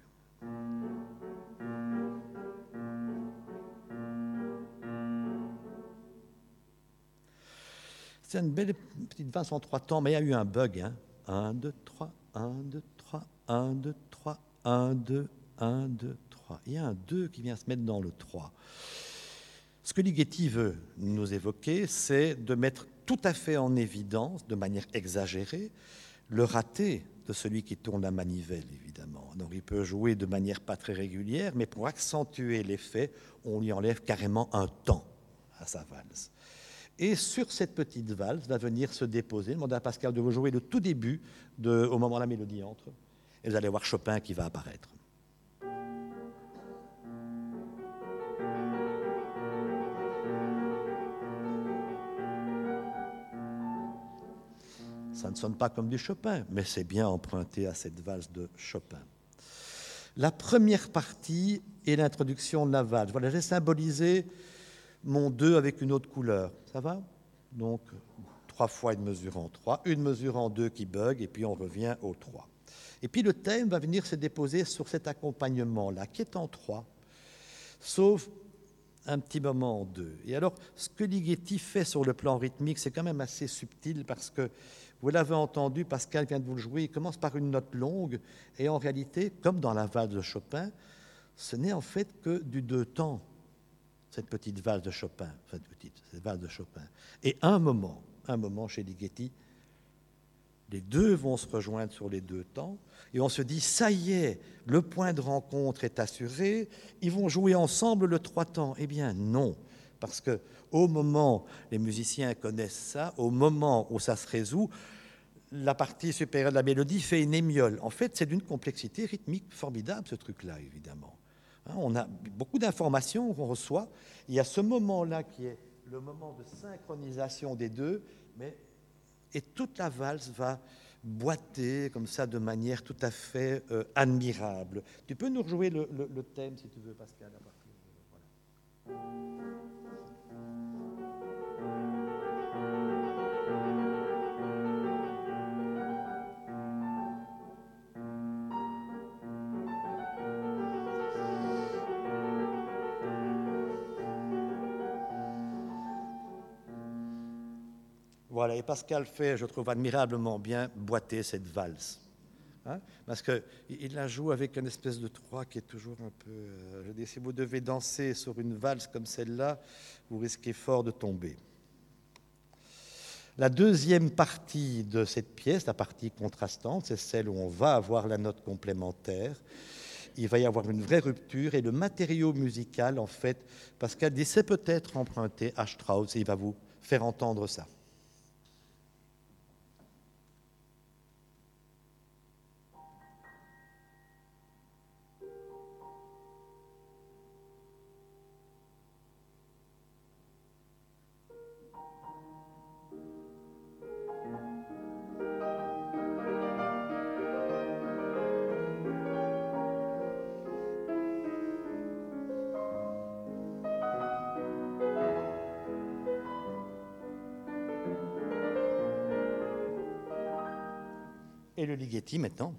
C'est une belle petite valse en trois temps, mais il y a eu un bug. 1, 2, 3, 1, 2, 3, 1, 2, 3, 1, 2, 1, 2, 3. Il y a un 2 qui vient se mettre dans le 3. Ce que Ligeti veut nous évoquer, c'est de mettre tout à fait en évidence, de manière exagérée, le raté de celui qui tourne la manivelle, évidemment. Donc il peut jouer de manière pas très régulière, mais pour accentuer l'effet, on lui enlève carrément un temps à sa valse. Et sur cette petite valse va venir se déposer, demander à Pascal de vous jouer le tout début, au moment où la mélodie entre, et vous allez voir Chopin qui va apparaître. Ça ne sonne pas comme du Chopin, mais c'est bien emprunté à cette valse de Chopin. La première partie est l'introduction de la valse. Voilà, j'ai symbolisé mon 2 avec une autre couleur. Ça va Donc, trois fois une mesure en 3, une mesure en 2 qui bug, et puis on revient au 3. Et puis le thème va venir se déposer sur cet accompagnement-là, qui est en 3, sauf un petit moment en 2. Et alors, ce que Ligeti fait sur le plan rythmique, c'est quand même assez subtil parce que vous l'avez entendu, Pascal vient de vous le jouer, il commence par une note longue, et en réalité, comme dans la valse de Chopin, ce n'est en fait que du deux temps, cette petite valse de Chopin, cette petite, de Chopin. Et un moment, un moment chez Ligeti, les deux vont se rejoindre sur les deux temps, et on se dit, ça y est, le point de rencontre est assuré, ils vont jouer ensemble le trois temps. Eh bien non, parce que au moment, les musiciens connaissent ça, au moment où ça se résout, la partie supérieure de la mélodie fait une émiole. En fait, c'est d'une complexité rythmique formidable, ce truc-là, évidemment. Hein, on a beaucoup d'informations qu'on reçoit. Il y a ce moment-là qui est le moment de synchronisation des deux, mais et toute la valse va boiter comme ça de manière tout à fait euh, admirable. Tu peux nous rejouer le, thème si tu veux, Pascal. Et Pascal fait, je trouve admirablement bien, boiter cette valse. Hein Parce qu'il la joue avec une espèce de trois qui est toujours un peu. Euh, je dis, si vous devez danser sur une valse comme celle-là, vous risquez fort de tomber. La deuxième partie de cette pièce, la partie contrastante, c'est celle où on va avoir la note complémentaire. Il va y avoir une vraie rupture et le matériau musical, en fait, Pascal dit, c'est peut-être emprunté à Strauss et il va vous faire entendre ça. Maintenant.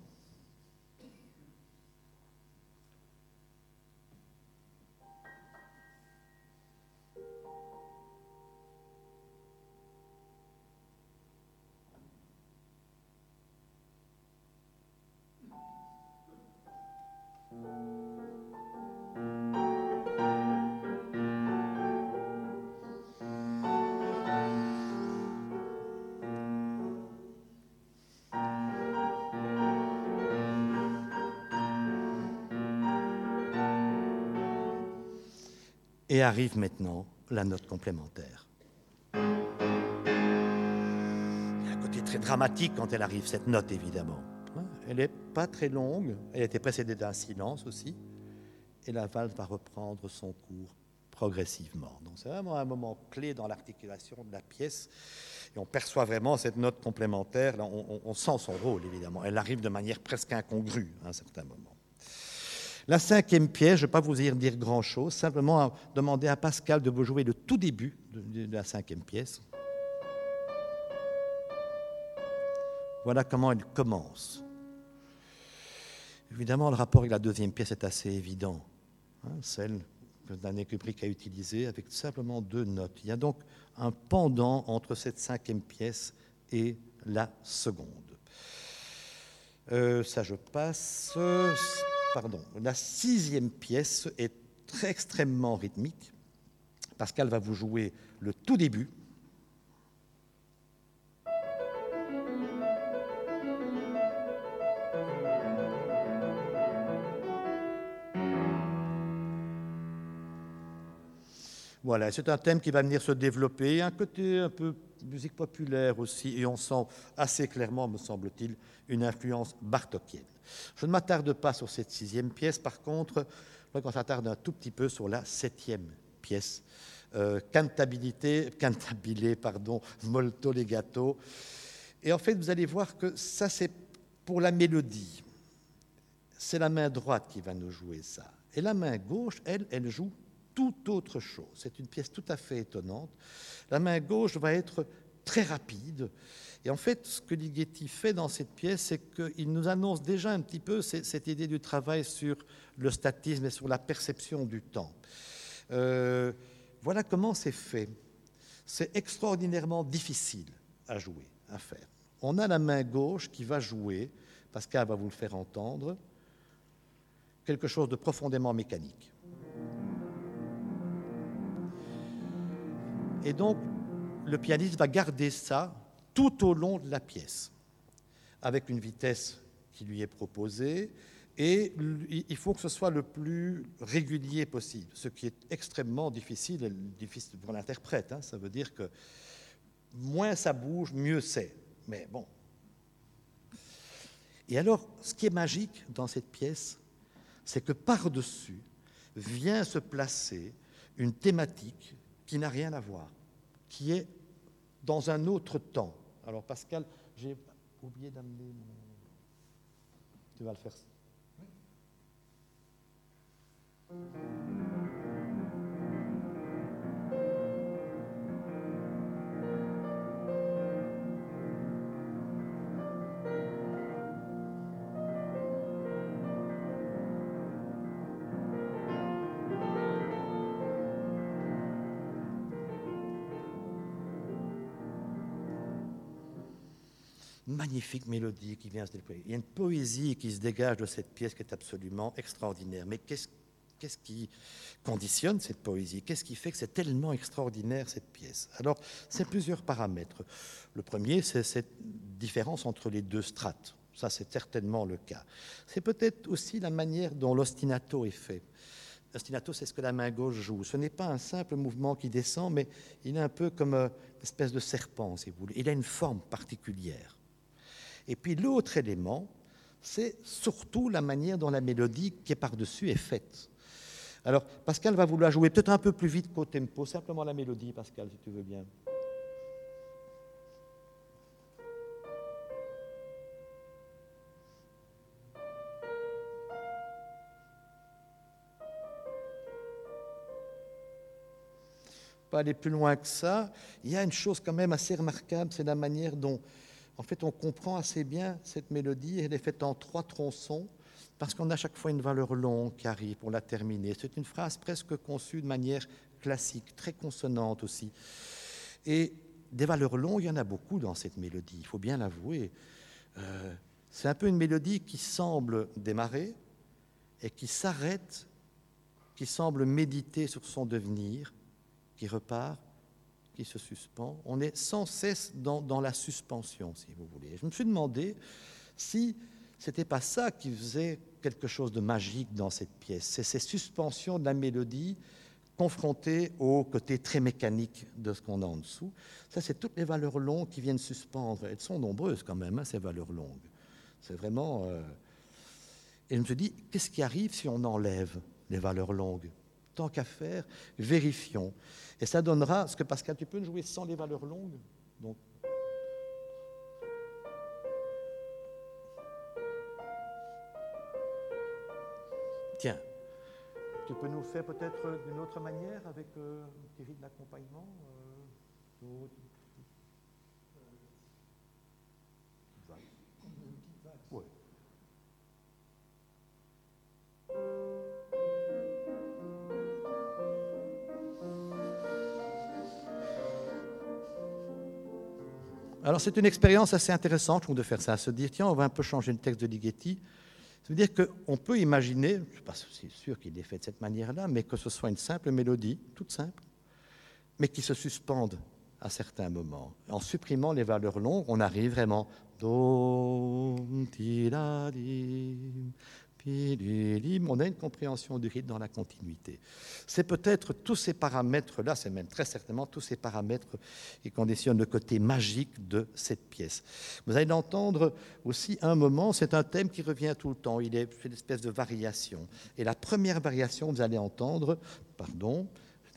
Et arrive maintenant la note complémentaire. Il y a un côté très dramatique quand elle arrive, cette note évidemment. Elle n'est pas très longue, elle a été précédée d'un silence aussi, et la valse va reprendre son cours progressivement. Donc c'est vraiment un moment clé dans l'articulation de la pièce, et on perçoit vraiment cette note complémentaire, Là, on, on, on, sent son rôle évidemment, elle arrive de manière presque incongrue à un certain moment. La cinquième pièce, je ne vais pas vous dire grand-chose, simplement demander à Pascal de vous jouer le tout début de, de la cinquième pièce. Voilà comment elle commence. Évidemment, le rapport avec la deuxième pièce est assez évident. Hein, celle que Stanley Kubrick a utilisée avec simplement deux notes. Il y a donc un pendant entre cette cinquième pièce et la seconde. Euh, ça, je passe. Pardon. La sixième pièce est extrêmement rythmique, Pascal va vous jouer le tout début. Voilà, c'est un thème qui va venir se développer, un côté un peu musique populaire aussi, et on sent assez clairement, me semble-t-il, une influence bartokienne. Je ne m'attarde pas sur cette sixième pièce, par contre, on s'attarde un tout petit peu sur la septième pièce, euh, Cantabilité, Cantabile, pardon, Molto Legato. Et en fait, vous allez voir que ça, c'est pour la mélodie. C'est la main droite qui va nous jouer ça. Et la main gauche, elle, elle joue tout autre chose. C'est une pièce tout à fait étonnante. La main gauche va être très rapide. Et en fait, ce que Ligeti fait dans cette pièce, c'est qu'il nous annonce déjà un petit peu cette idée du travail sur le statisme et sur la perception du temps. Euh, voilà comment c'est fait. C'est extraordinairement difficile à jouer, à faire. On a la main gauche qui va jouer, Pascal va vous le faire entendre, quelque chose de profondément mécanique. Et donc, le pianiste va garder ça tout au long de la pièce, avec une vitesse qui lui est proposée, et il faut que ce soit le plus régulier possible, ce qui est extrêmement difficile, pour l'interprète. Hein. Ça veut dire que moins ça bouge, mieux c'est. Mais bon. Et alors, ce qui est magique dans cette pièce, c'est que par-dessus vient se placer une thématique qui n'a rien à voir, qui est dans un autre temps. Alors Pascal, j'ai oublié d'amener mon... Tu vas le faire. Magnifique mélodie qui vient se déployer. Il y a une poésie qui se dégage de cette pièce qui est absolument extraordinaire. Mais qu'est-ce qu'est-ce qui conditionne cette poésie? Qu'est-ce qui fait que c'est tellement extraordinaire cette pièce? Alors, c'est plusieurs paramètres. Le premier, c'est cette différence entre les deux strates. Ça, c'est certainement le cas. C'est peut-être aussi la manière dont l'ostinato est fait. L'ostinato, c'est ce que la main gauche joue. Ce n'est pas un simple mouvement qui descend, mais il est un peu comme une espèce de serpent, si vous voulez. Il a une forme particulière. Et puis l'autre élément, c'est surtout la manière dont la mélodie qui est par-dessus est faite. Alors, Pascal va vouloir jouer peut-être un peu plus vite qu'au tempo, simplement la mélodie, Pascal, si tu veux bien. Pas aller plus loin que ça. Il y a une chose quand même assez remarquable, c'est la manière dont, en fait, on comprend assez bien cette mélodie. Elle est faite en trois tronçons parce qu'on a chaque fois une valeur longue qui arrive pour la terminer. C'est une phrase presque conçue de manière classique, très consonante aussi. Et des valeurs longues, il y en a beaucoup dans cette mélodie, il faut bien l'avouer. Euh, c'est un peu une mélodie qui semble démarrer et qui s'arrête, qui semble méditer sur son devenir, qui repart, qui se suspend. On est sans cesse dans, la suspension, si vous voulez. Je me suis demandé si c'était pas ça qui faisait quelque chose de magique dans cette pièce. C'est ces suspensions de la mélodie confrontées au côté très mécanique de ce qu'on a en dessous. Ça, c'est toutes les valeurs longues qui viennent suspendre. Elles sont nombreuses quand même, hein, ces valeurs longues. C'est vraiment. Euh, et je me suis dit, qu'est-ce qui arrive si on enlève les valeurs longues? Qu'à faire, vérifions. Et ça donnera ce que Pascal, tu peux jouer sans les valeurs longues. Donc, Tiens, tu peux nous faire peut-être d'une autre manière avec euh, Thierry de l'accompagnement euh, Alors c'est une expérience assez intéressante de faire ça, se dire tiens on va un peu changer le texte de Ligeti ça veut dire qu'on peut imaginer, je ne suis pas sûr qu'il ait fait de cette manière-là, mais que ce soit une simple mélodie, toute simple, mais qui se suspendent à certains moments. En supprimant les valeurs longues, on arrive vraiment On a une compréhension du rythme dans la continuité. C'est peut-être tous ces paramètres-là, c'est même très certainement tous ces paramètres qui conditionnent le côté magique de cette pièce. Vous allez l'entendre aussi un moment, c'est un thème qui revient tout le temps, il est une espèce de variation. Et la première variation, vous allez entendre, pardon,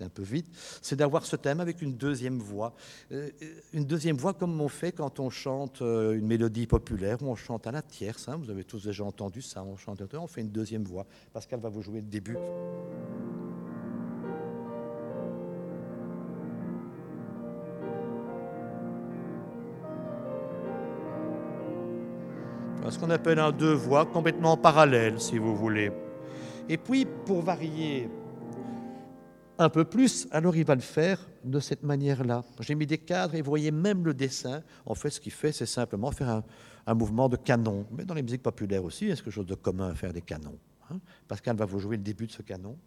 un peu vite, c'est d'avoir ce thème avec une deuxième voix. Euh, une deuxième voix comme on fait quand on chante euh, une mélodie populaire ou on chante à la tierce. Hein, vous avez tous déjà entendu ça, on chante, on fait une deuxième voix. Pascal va vous jouer le début. ce qu'on appelle un deux voix complètement parallèle, si vous voulez. Et puis, pour varier un peu plus, alors il va le faire de cette manière-là. J'ai mis des cadres et vous voyez même le dessin. En fait, ce qu'il fait, c'est simplement faire un, mouvement de canon. Mais dans les musiques populaires aussi, il y a quelque chose de commun à faire des canons. Hein Pascal va vous jouer le début de ce canon.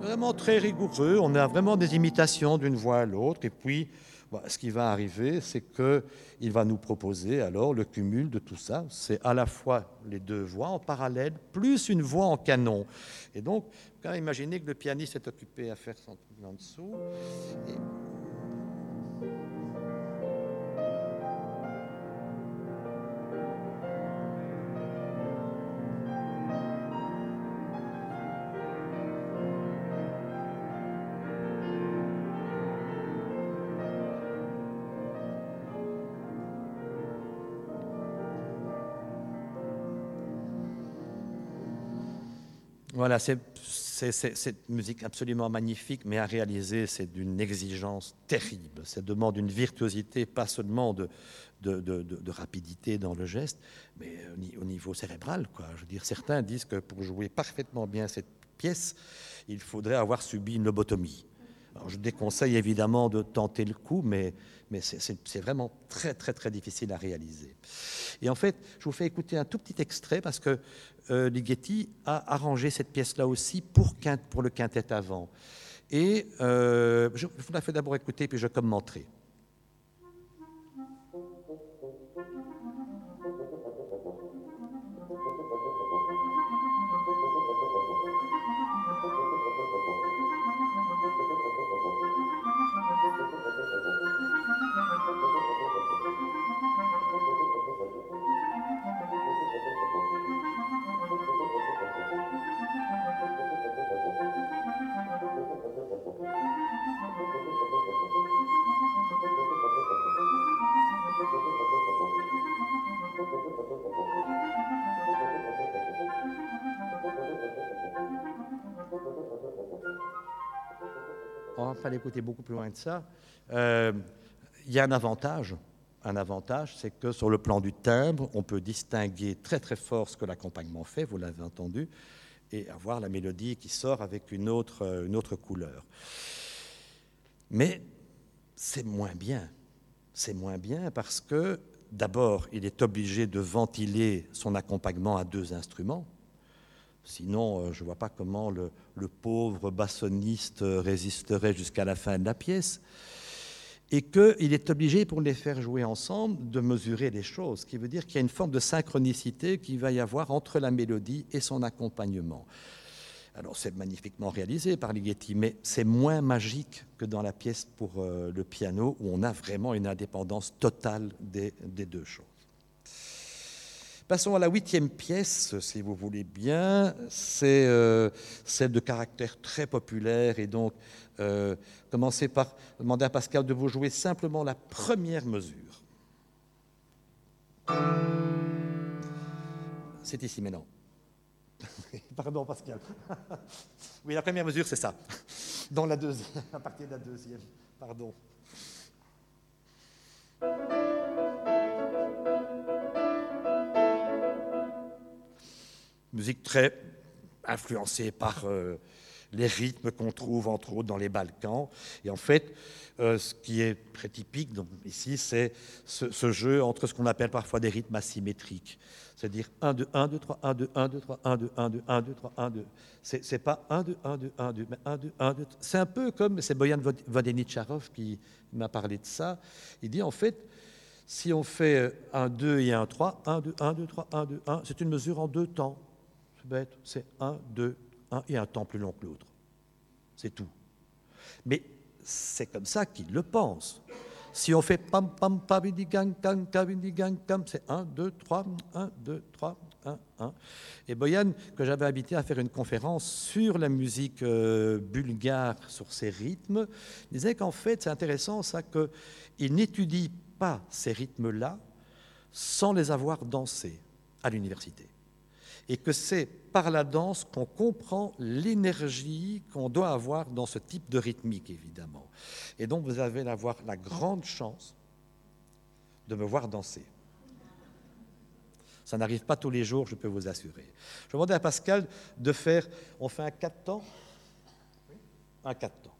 Vraiment très rigoureux. On a vraiment des imitations d'une voix à l'autre. Et puis, bah, ce qui va arriver, c'est qu'il va nous proposer alors le cumul de tout ça. C'est à la fois les deux voix en parallèle, plus une voix en canon. Et donc, quand imaginez que le pianiste est occupé à faire son truc en dessous. C'est cette musique absolument magnifique, mais à réaliser, c'est d'une exigence terrible. Ça demande une virtuosité, pas seulement de, rapidité dans le geste, mais au niveau cérébral. Quoi. Je veux dire, certains disent que pour jouer parfaitement bien cette pièce, il faudrait avoir subi une lobotomie. Je déconseille évidemment de tenter le coup, mais, c'est vraiment très, très, très difficile à réaliser. Et en fait, je vous fais écouter un tout petit extrait parce que euh, Ligeti a arrangé cette pièce-là aussi pour, pour, le quintet avant. Et euh, je vous la fais d'abord écouter, puis je commenterai. Fallait écouter beaucoup plus loin de ça. Euh, il y a un avantage. Un avantage, c'est que sur le plan du timbre, on peut distinguer très très fort ce que l'accompagnement fait, vous l'avez entendu, et avoir la mélodie qui sort avec une autre, euh, une autre couleur. Mais c'est moins bien. C'est moins bien parce que, d'abord, il est obligé de ventiler son accompagnement à deux instruments. Sinon, euh, je ne vois pas comment le, pauvre bassoniste résisterait jusqu'à la fin de la pièce. Et qu'il est obligé, pour les faire jouer ensemble, de mesurer les choses, ce qui veut dire qu'il y a une forme de synchronicité qu'il va y avoir entre la mélodie et son accompagnement. Alors c'est magnifiquement réalisé par Ligeti, mais c'est moins magique que dans la pièce pour euh, le piano, où on a vraiment une indépendance totale des deux choses. Passons à la huitième pièce, si vous voulez bien. C'est euh, celle de caractère très populaire et donc euh, commencez par demander à Pascal de vous jouer simplement la première mesure. C'est ici maintenant. Pardon Pascal. oui, la première mesure c'est ça. Dans la deuxième, à partir de la deuxième. Pardon. Musique très influencée par euh, les rythmes qu'on trouve entre autres dans les Balkans. Et en fait, euh, ce qui est très typique donc, ici, c'est ce, jeu entre ce qu'on appelle parfois des rythmes asymétriques. C'est-à-dire 1, 2, 1, 2, 3, 1, 2, 1, 2, 3, 1, 2, 1, 2, 1, 2, 3, 1, 2. C'est pas 1, 2, 1, 2, 1, 2, mais 1, 2, 1, 2. C'est un peu comme, c'est Boyan Vodenicharov qui m'a parlé de ça. Il dit en fait, si on fait un 2 et un 3, 1, 2, 1, 2, 3, 1, 2, 1, c'est une mesure en deux temps. Bête, c'est 1, 2, 1 et un temps plus long que l'autre. C'est tout. Mais c'est comme ça qu'il le pense. Si on fait pam pam gang gang gang pam, c'est 1, 2, 3, 1, 2, 3, 1, 1. Et Boyan, que j'avais invité à faire une conférence sur la musique euh, bulgare, sur ses rythmes, disait qu'en fait, c'est intéressant ça, qu'il n'étudie pas ces rythmes-là sans les avoir dansés à l'université et que c'est par la danse qu'on comprend l'énergie qu'on doit avoir dans ce type de rythmique, évidemment. Et donc vous avez avoir la grande chance de me voir danser. Ça n'arrive pas tous les jours, je peux vous assurer. Je demandais à Pascal de faire, on fait un 4 temps? Un 4 temps.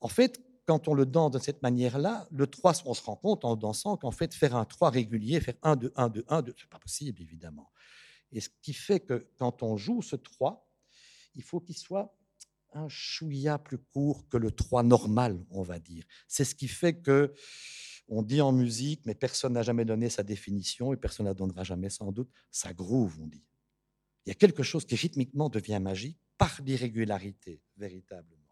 En fait, quand on le danse de cette manière-là, le 3, on se rend compte en dansant qu'en fait, faire un 3 régulier, faire 1, 2, 1, 2, 1, 2, c'est pas possible, évidemment. Et ce qui fait que quand on joue ce 3, il faut qu'il soit un chouïa plus court que le 3 normal, on va dire. C'est ce qui fait que on dit en musique, mais personne n'a jamais donné sa définition et personne ne donnera jamais sans doute, ça groove, on dit. Il y a quelque chose qui rythmiquement devient magique par l'irrégularité, véritablement.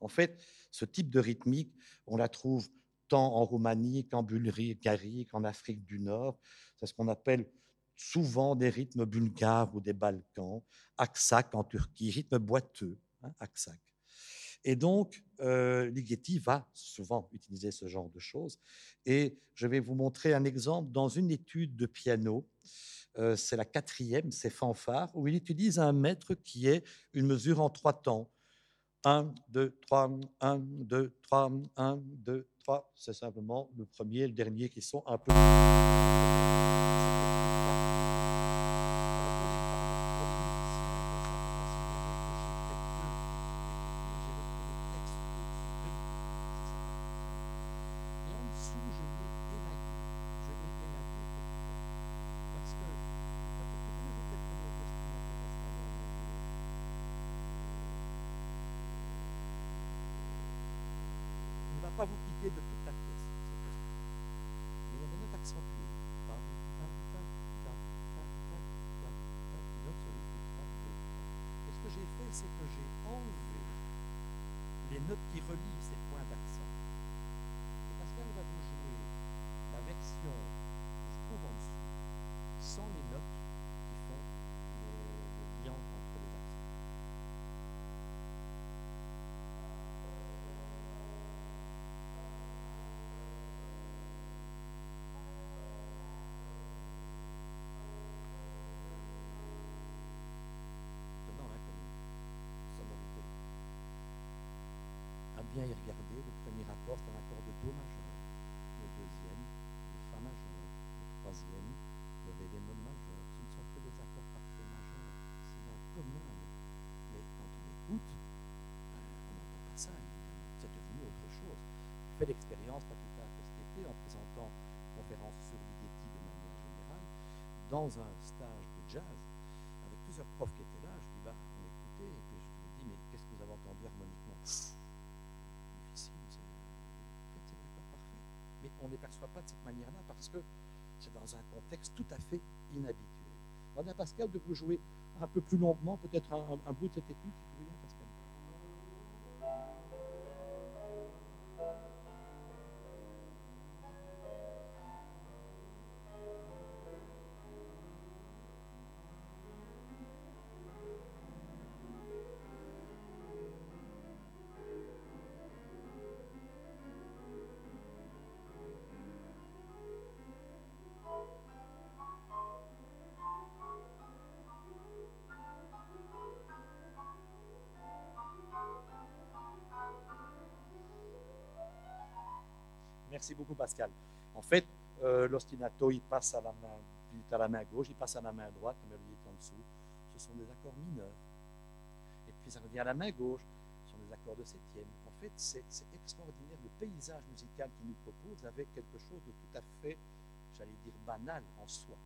En fait, ce type de rythmique, on la trouve tant en Roumanie qu'en Bulgarie, qu'en Afrique du Nord. C'est ce qu'on appelle souvent des rythmes bulgares ou des Balkans, aksak en Turquie, rythme boiteux, hein, aksak. Et donc, euh, Ligeti va souvent utiliser ce genre de choses. Et je vais vous montrer un exemple dans une étude de piano. Euh, c'est la quatrième, c'est fanfare, où il utilise un mètre qui est une mesure en trois temps. 1, 2, 3, 1, 2, 3, 1, 2, 3. C'est simplement le premier et le dernier qui sont un peu... c'est que j'ai enlevé les notes qui relient ces bien y regarder, le premier accord, c'est un accord de Do majeur. Le deuxième, le Fa majeur. Le troisième, le Ré bémol majeur. Ce ne sont que des accords parfaits majeurs. C'est un commun. Mais quand on écoute, on n'entend pas ça. C'est devenu autre chose. J'ai fait l'expérience, pas plus tard que cet été, en présentant une conférence sur Ligeti de manière générale, dans un stage de jazz, avec plusieurs profs qui étaient là. Je dis, bah, on écoutait, et puis je lui dis, mais qu'est-ce que vous avez entendu harmoniquement mais on ne les perçoit pas de cette manière-là parce que c'est dans un contexte tout à fait inhabituel. A Pascal de vous jouer un peu plus longuement, peut-être un, bout de cette étude, Merci beaucoup, Pascal. En fait, euh, l'ostinato, il passe à la main, gauche, il passe à la main droite, la mélodie est en dessous. Ce sont des accords mineurs. Et puis ça revient à la main gauche, ce sont des accords de septième. En fait, c'est extraordinaire le paysage musical qu'il nous propose avec quelque chose de tout à fait, j'allais dire, banal en soi.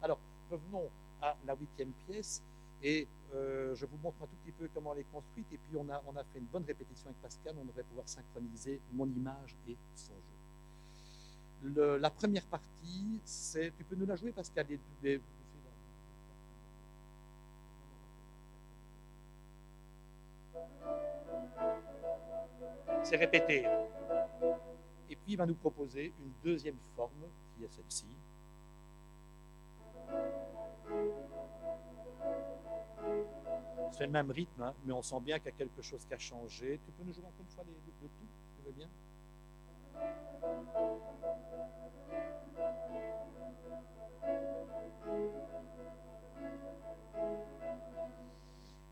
Alors, revenons à la huitième pièce. Et euh, je vous montre un tout petit peu comment elle est construite. Et puis, on a, fait une bonne répétition avec Pascal. On devrait pouvoir synchroniser mon image et son jeu. la première partie, c'est. Tu peux nous la jouer, Pascal C'est répété. Et puis, il va nous proposer une deuxième forme, qui est celle-ci. C'est le même rythme, hein, mais on sent bien qu'il y a quelque chose qui a changé. Tu peux nous jouer encore une fois les, le, tout Tu veux bien?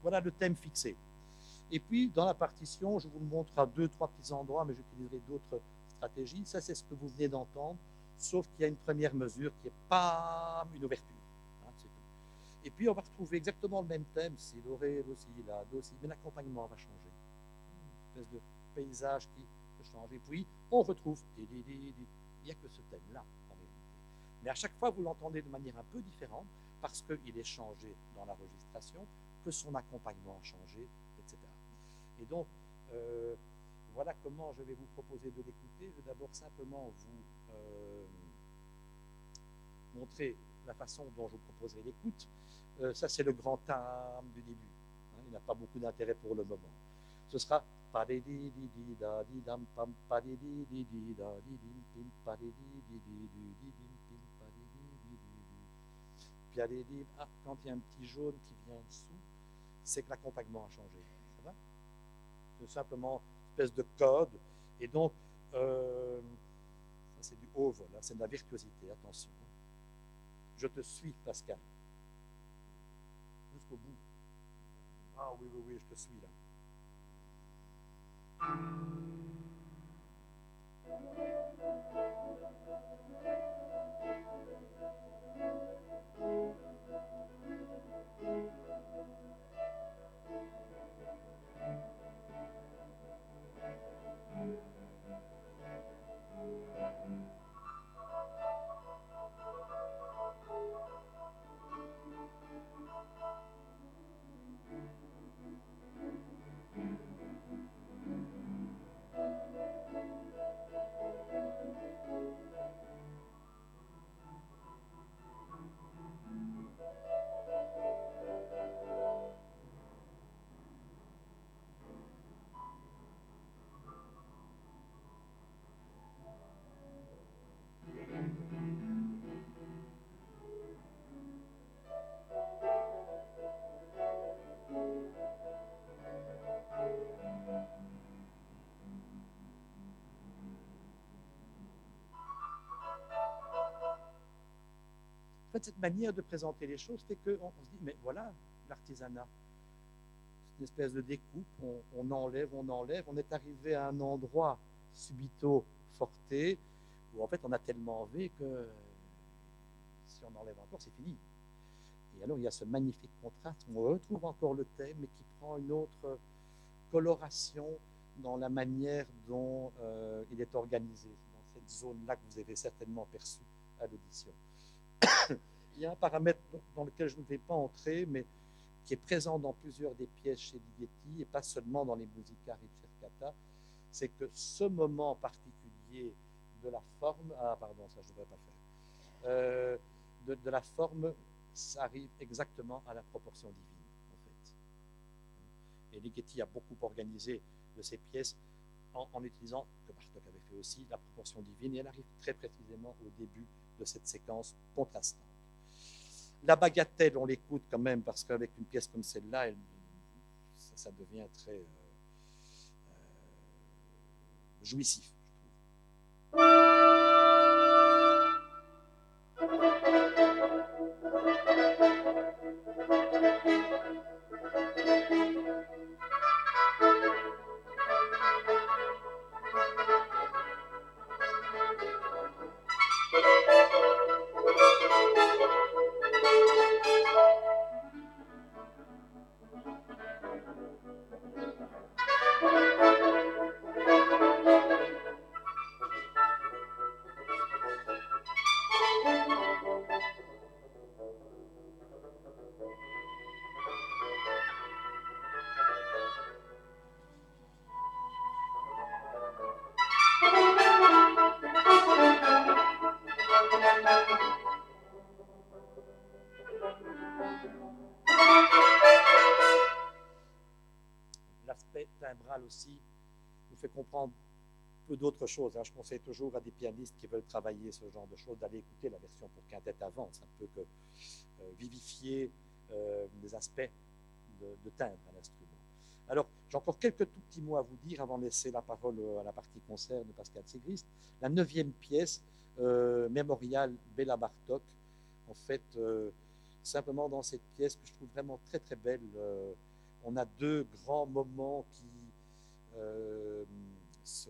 Voilà le thème fixé. Et puis, dans la partition, je vous le montre à deux, trois petits endroits, mais j'utiliserai d'autres stratégies. Ça, c'est ce que vous venez d'entendre, sauf qu'il y a une première mesure qui n'est pas une ouverture. Et puis on va retrouver exactement le même thème, si do, ré, do, si, la, do, si, mais l'accompagnement va changer. Une espèce de paysage qui peut changer. Puis on retrouve, il n'y a que ce thème-là en réalité. Mais à chaque fois, vous l'entendez de manière un peu différente parce qu'il est changé dans l'enregistration, que son accompagnement a changé, etc. Et donc, euh, voilà comment je vais vous proposer de l'écouter. Je vais d'abord simplement vous euh, montrer la façon dont je vous proposerai l'écoute. Euh, ça, c'est le grand âme du début. Hein, il n'a pas beaucoup d'intérêt pour le moment. Ce sera ah, quand il y a un petit jaune qui vient en dessous, c'est que l'accompagnement a changé. Ça va C'est simplement une espèce de code. Et donc, euh, c'est du haut vol, c'est de la virtuosité, attention. Je te suis, Pascal jusqu'au bout. Ah oui, oui, oui, je te suis là. Cette manière de présenter les choses fait qu'on se dit, mais voilà l'artisanat. C'est une espèce de découpe, on, enlève, on enlève. On est arrivé à un endroit subito forté, où en fait on a tellement enlevé que si on enlève encore, c'est fini. Et alors il y a ce magnifique contraste, on retrouve encore le thème, mais qui prend une autre coloration dans la manière dont euh, il est organisé, dans cette zone-là que vous avez certainement perçue à l'audition. Il y a un paramètre dans lequel je ne vais pas entrer, mais qui est présent dans plusieurs des pièces chez Ligeti, et pas seulement dans les Musica Ricercata, c'est que ce moment particulier de la forme, ah pardon, ça je ne devrais pas faire, euh, de, la forme, ça arrive exactement à la proportion divine, en fait. Et Ligeti a beaucoup organisé de ces pièces en, en, utilisant, que Bartok avait fait aussi, la proportion divine, et elle arrive très précisément au début de cette séquence contrastante. La bagatelle, on l'écoute quand même parce qu'avec une pièce comme celle-là, ça, devient très euh, euh, jouissif. Choses. Hein. Je conseille toujours à des pianistes qui veulent travailler ce genre de choses d'aller écouter la version pour quintette avant. Ça ne peut que euh, vivifier euh, des aspects de, timbre à l'instrument. Alors, j'ai encore quelques tout petits mots à vous dire avant de laisser la parole à la partie concert de Pascal Segrist. La neuvième pièce, euh, Mémorial Béla Bartok, en fait, euh, simplement dans cette pièce que je trouve vraiment très très belle, euh, on a deux grands moments qui euh, se,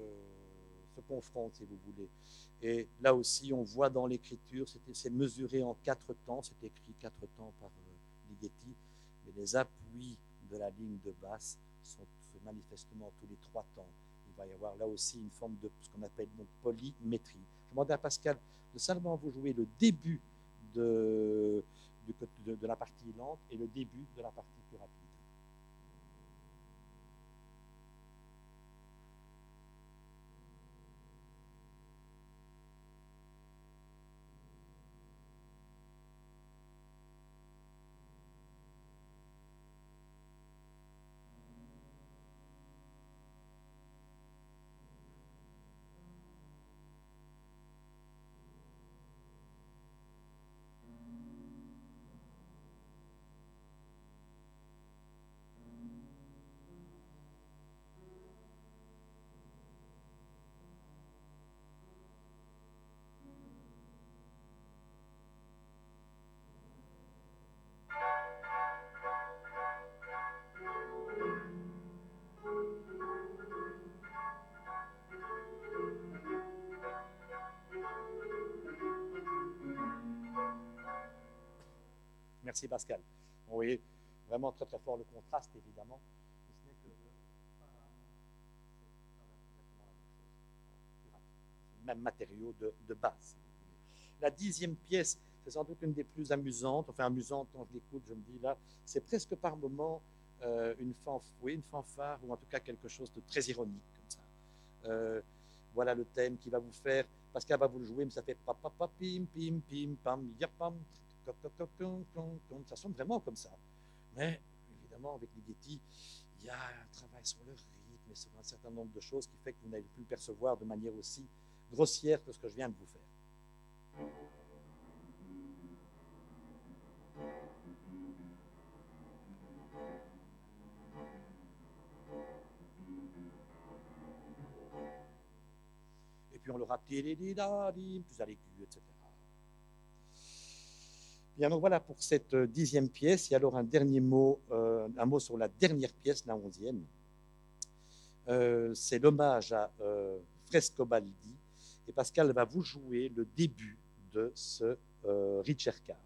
se confrontent, si vous voulez. Et là aussi, on voit dans l'écriture, c'est mesuré en quatre temps, c'est écrit quatre temps par euh, Ligeti, mais les appuis de la ligne de basse sont manifestement tous les trois temps. Il va y avoir là aussi une forme de ce qu'on appelle donc polymétrie. Je demandais à Pascal de simplement vous jouer le début de, de la partie lente et le début de la partie plus rapide. Merci Pascal. Vous voyez vraiment très très fort le contraste évidemment. Même chose. C'est le même matériau de, base. La dixième pièce, c'est sans doute une des plus amusantes. Enfin amusante quand je l'écoute, je me dis là, c'est presque par moment euh, une, fanf oui, une fanfare ou en tout cas quelque chose de très ironique comme ça. Euh, voilà le thème qui va vous faire. Pascal va vous le jouer, mais ça fait pa pa pa pim pim pim pam ya Ça sonne vraiment comme ça. Mais évidemment, avec Ligeti, il y a un travail sur le rythme et sur un certain nombre de choses qui fait que vous n'allez plus le percevoir de manière aussi grossière que ce que je viens de vous faire. Et puis on l'aura plus à l'aigu, etc. Voilà pour cette euh, dixième pièce. Et alors un dernier mot, euh, un mot sur la dernière pièce, la onzième. Euh, c'est l'hommage à euh, Frescobaldi. Et Pascal va vous jouer le début de ce euh, Ricercar.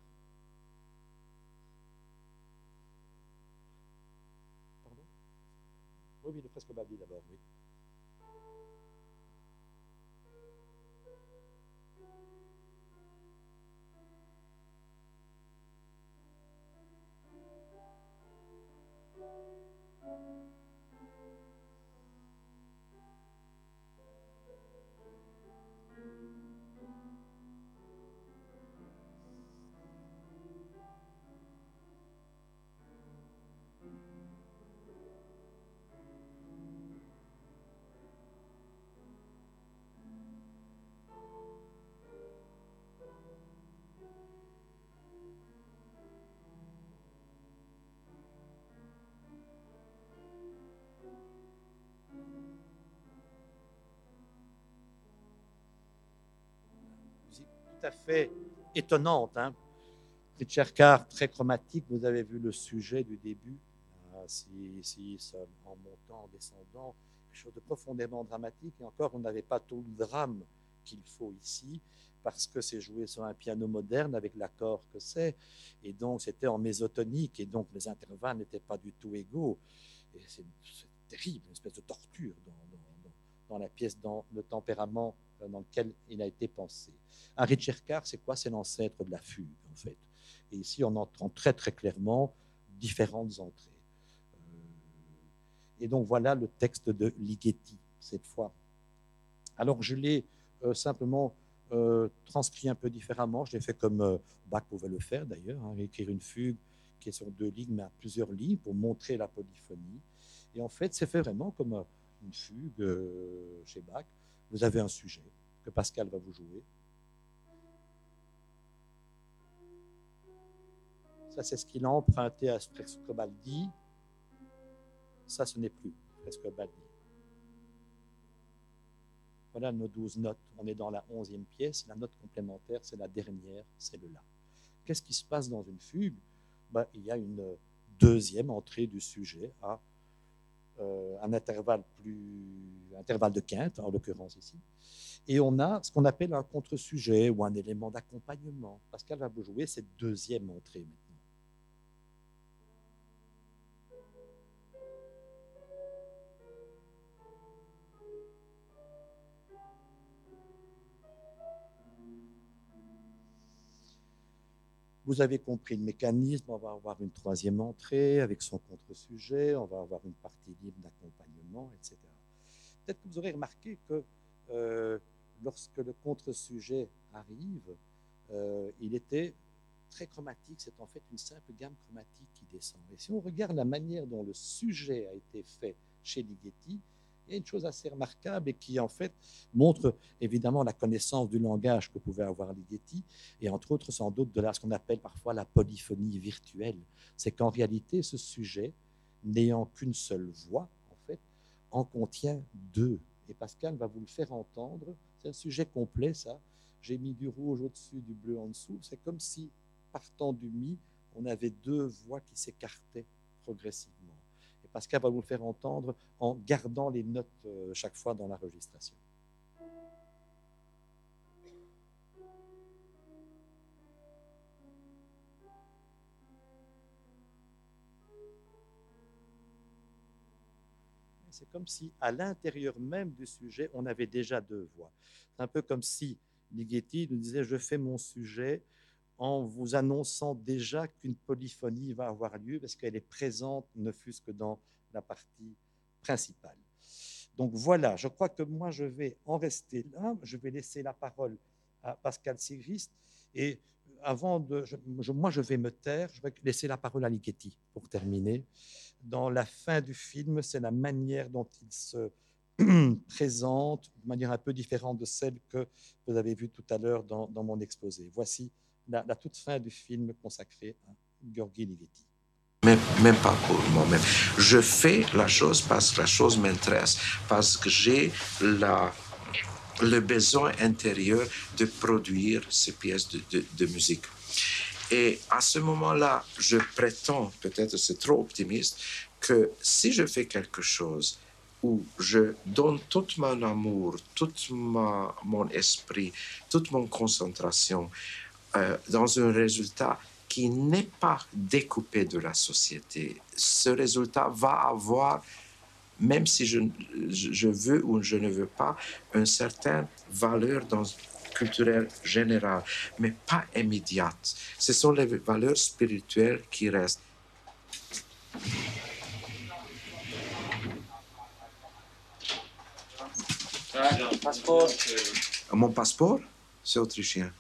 À fait étonnante. Hein. Carr, très chromatique, vous avez vu le sujet du début. Ah, si, si, en montant, en descendant, quelque chose de profondément dramatique. Et encore, on n'avait pas tout le drame qu'il faut ici, parce que c'est joué sur un piano moderne avec l'accord que c'est. Et donc, c'était en mésotonique, et donc les intervalles n'étaient pas du tout égaux. C'est terrible, une espèce de torture dans, la pièce, dans le tempérament dans lequel il a été pensé. Un Ricercar, c'est quoi? C'est l'ancêtre de la fugue, en fait. Et ici, on entend très très clairement différentes entrées. Euh, Et donc voilà le texte de Ligeti, cette fois. Alors je l'ai euh, simplement euh, transcrit un peu différemment. Je l'ai fait comme euh, Bach pouvait le faire d'ailleurs, hein, écrire une fugue qui est sur deux lignes, mais à plusieurs lignes, pour montrer la polyphonie. Et en fait, c'est fait vraiment comme, euh, une fugue euh, chez Bach, vous avez un sujet que Pascal va vous jouer. Ça, c'est ce qu'il a emprunté à Frescobaldi. Ça, ce n'est plus Frescobaldi. Voilà nos douze notes. On est dans la onzième pièce. La note complémentaire, c'est la dernière, c'est le La. Qu'est-ce qui se passe dans une fugue? Ben, Il y a une deuxième entrée du sujet à euh, un intervalle plus intervalle de quinte, en l'occurrence ici. Et on a ce qu'on appelle un contre-sujet ou un élément d'accompagnement. Pascal va vous jouer cette deuxième entrée maintenant. Vous avez compris le mécanisme, on va avoir une troisième entrée avec son contre-sujet, on va avoir une partie libre d'accompagnement, etc. Peut-être que vous aurez remarqué que euh, lorsque le contre-sujet arrive, euh, il était très chromatique, c'est en fait une simple gamme chromatique qui descend. Et si on regarde la manière dont le sujet a été fait chez Ligeti, il y a une chose assez remarquable et qui, en fait, montre évidemment la connaissance du langage que pouvait avoir Ligeti, et entre autres, sans doute, de là, ce qu'on appelle parfois la polyphonie virtuelle. C'est qu'en réalité, ce sujet, n'ayant qu'une seule voix, en fait, en contient deux. Et Pascal va vous le faire entendre. C'est un sujet complet, ça. J'ai mis du rouge au-dessus, du bleu en dessous. C'est comme si, partant du mi, on avait deux voix qui s'écartaient progressivement. Pascal va vous le faire entendre en gardant les notes euh, chaque fois dans l'enregistration. C'est comme si, à l'intérieur même du sujet, on avait déjà deux voix. C'est un peu comme si Ligeti nous disait Je fais mon sujet, en vous annonçant déjà qu'une polyphonie va avoir lieu parce qu'elle est présente, ne fût-ce que dans la partie principale. Donc voilà, je crois que moi je vais en rester là, je vais laisser la parole à Pascal Sigrist et avant de, moi je vais me taire, je vais laisser la parole à Ligeti pour terminer. Dans la fin du film, c'est la manière dont il se présente, de manière un peu différente de celle que vous avez vue tout à l'heure dans, dans mon exposé. Voici la, toute fin du film consacré à Georgi Ligeti. Même, même pas pour moi-même. Je fais la chose parce que la chose m'intéresse, parce que j'ai la, le besoin intérieur de produire ces pièces de, de, de musique. Et à ce moment-là, je prétends, peut-être c'est trop optimiste, que si je fais quelque chose où je donne tout mon amour, tout ma, mon esprit, toute mon concentration, euh, dans un résultat qui n'est pas découpé de la société. Ce résultat va avoir, même si je, je veux ou je ne veux pas, une certaine valeur dans, culturelle générale, mais pas immédiate. Ce sont les valeurs spirituelles qui restent. Mon passeport, c'est autrichien.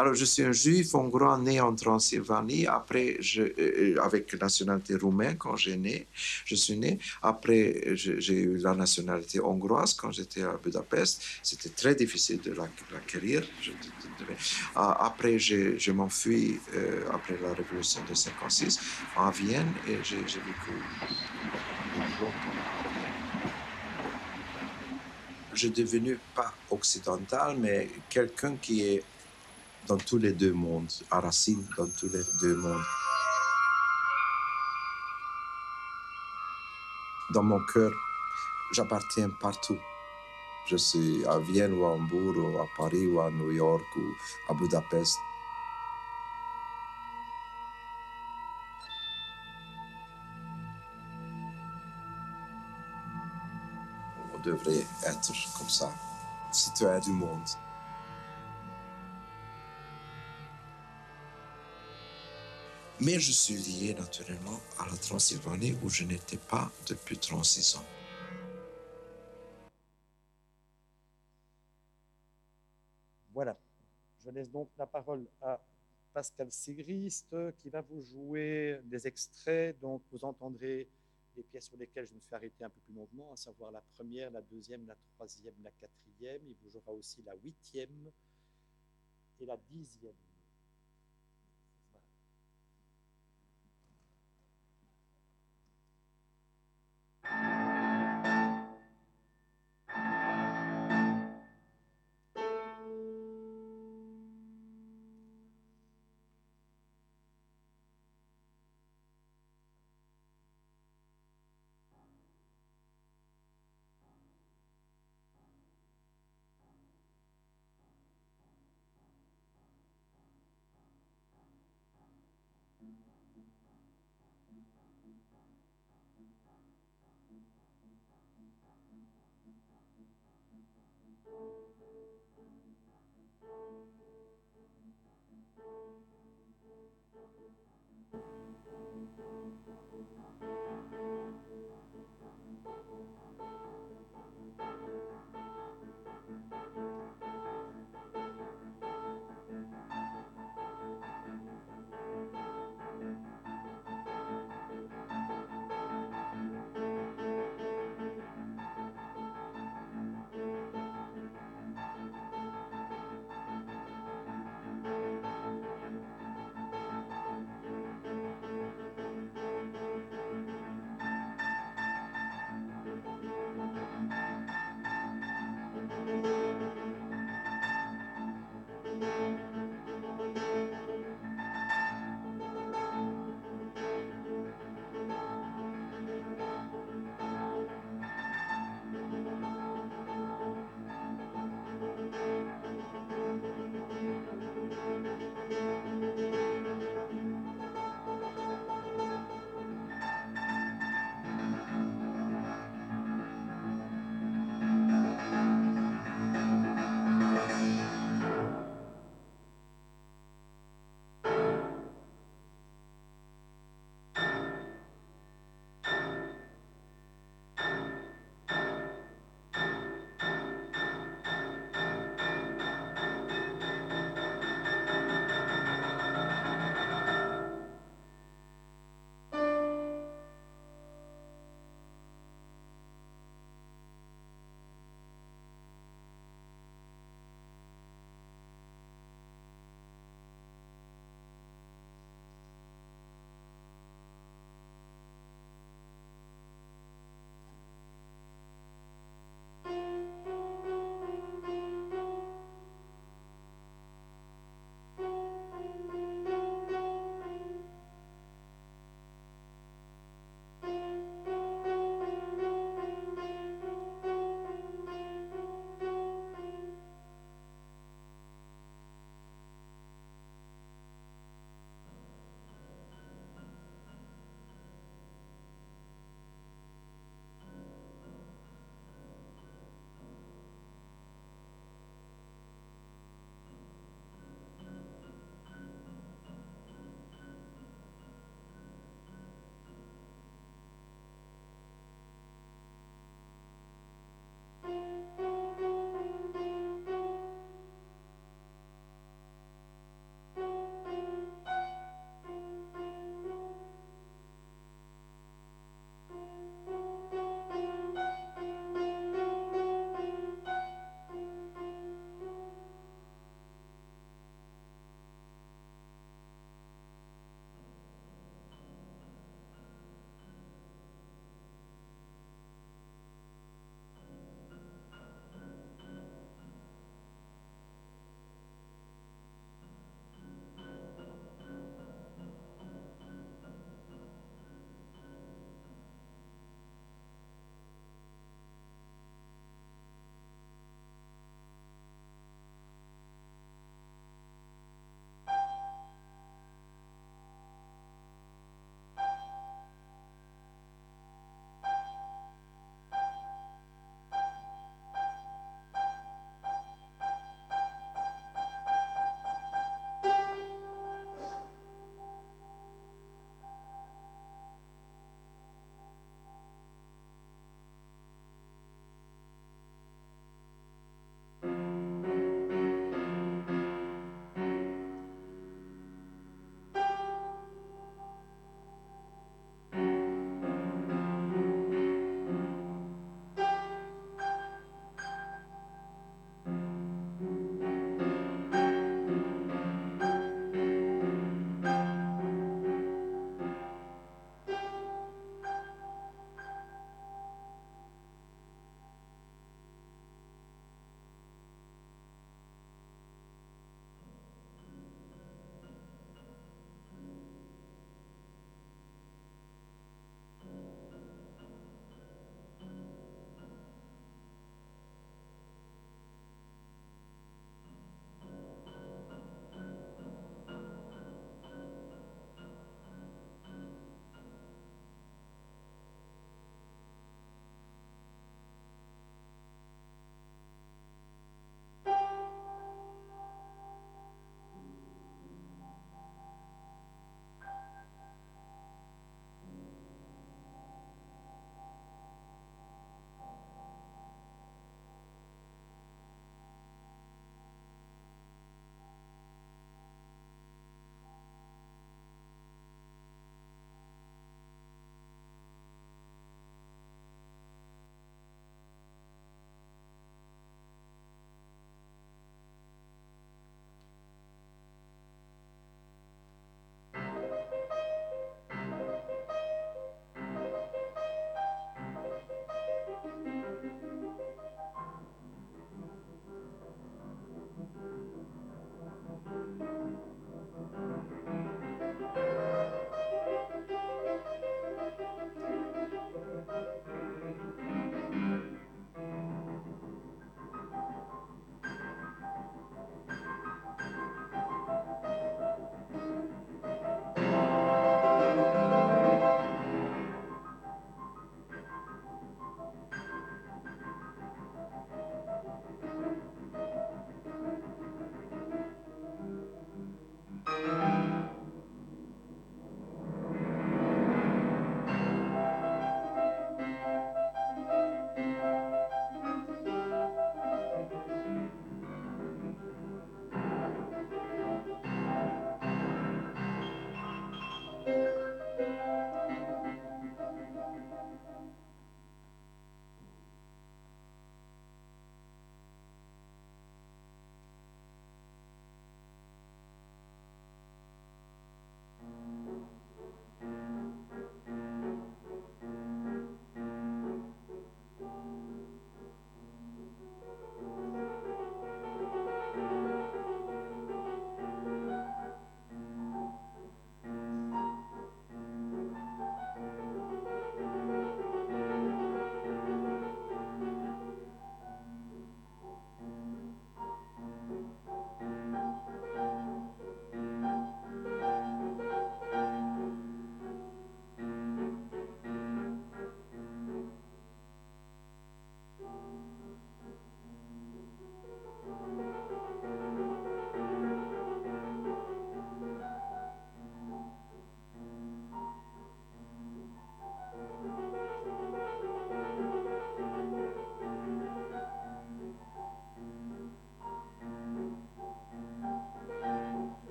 Alors, je suis un juif hongrois né en Transylvanie. Après, je, euh, avec nationalité roumaine quand j'ai né, je suis né. Après, j'ai eu la nationalité hongroise quand j'étais à Budapest. C'était très difficile de l'acquérir. Ah, après, je m'enfuis euh, après la révolution de 56 à Vienne et j'ai vécu je suis devenu pas occidental, mais quelqu'un qui est dans tous les deux mondes, à racine dans tous les deux mondes. Dans mon cœur, j'appartiens partout. Je suis à Vienne ou à Hambourg ou à Paris ou à New York ou à Budapest. On devrait être comme ça, citoyen du monde. Mais je suis lié naturellement à la Transylvanie où je n'étais pas depuis 36 ans. Voilà. Je laisse donc la parole à Pascal Sigrist qui va vous jouer des extraits. Donc vous entendrez les pièces sur lesquelles je me suis arrêté un peu plus longuement, à savoir la première, la deuxième, la troisième, la quatrième. Il vous jouera aussi la huitième et la dixième.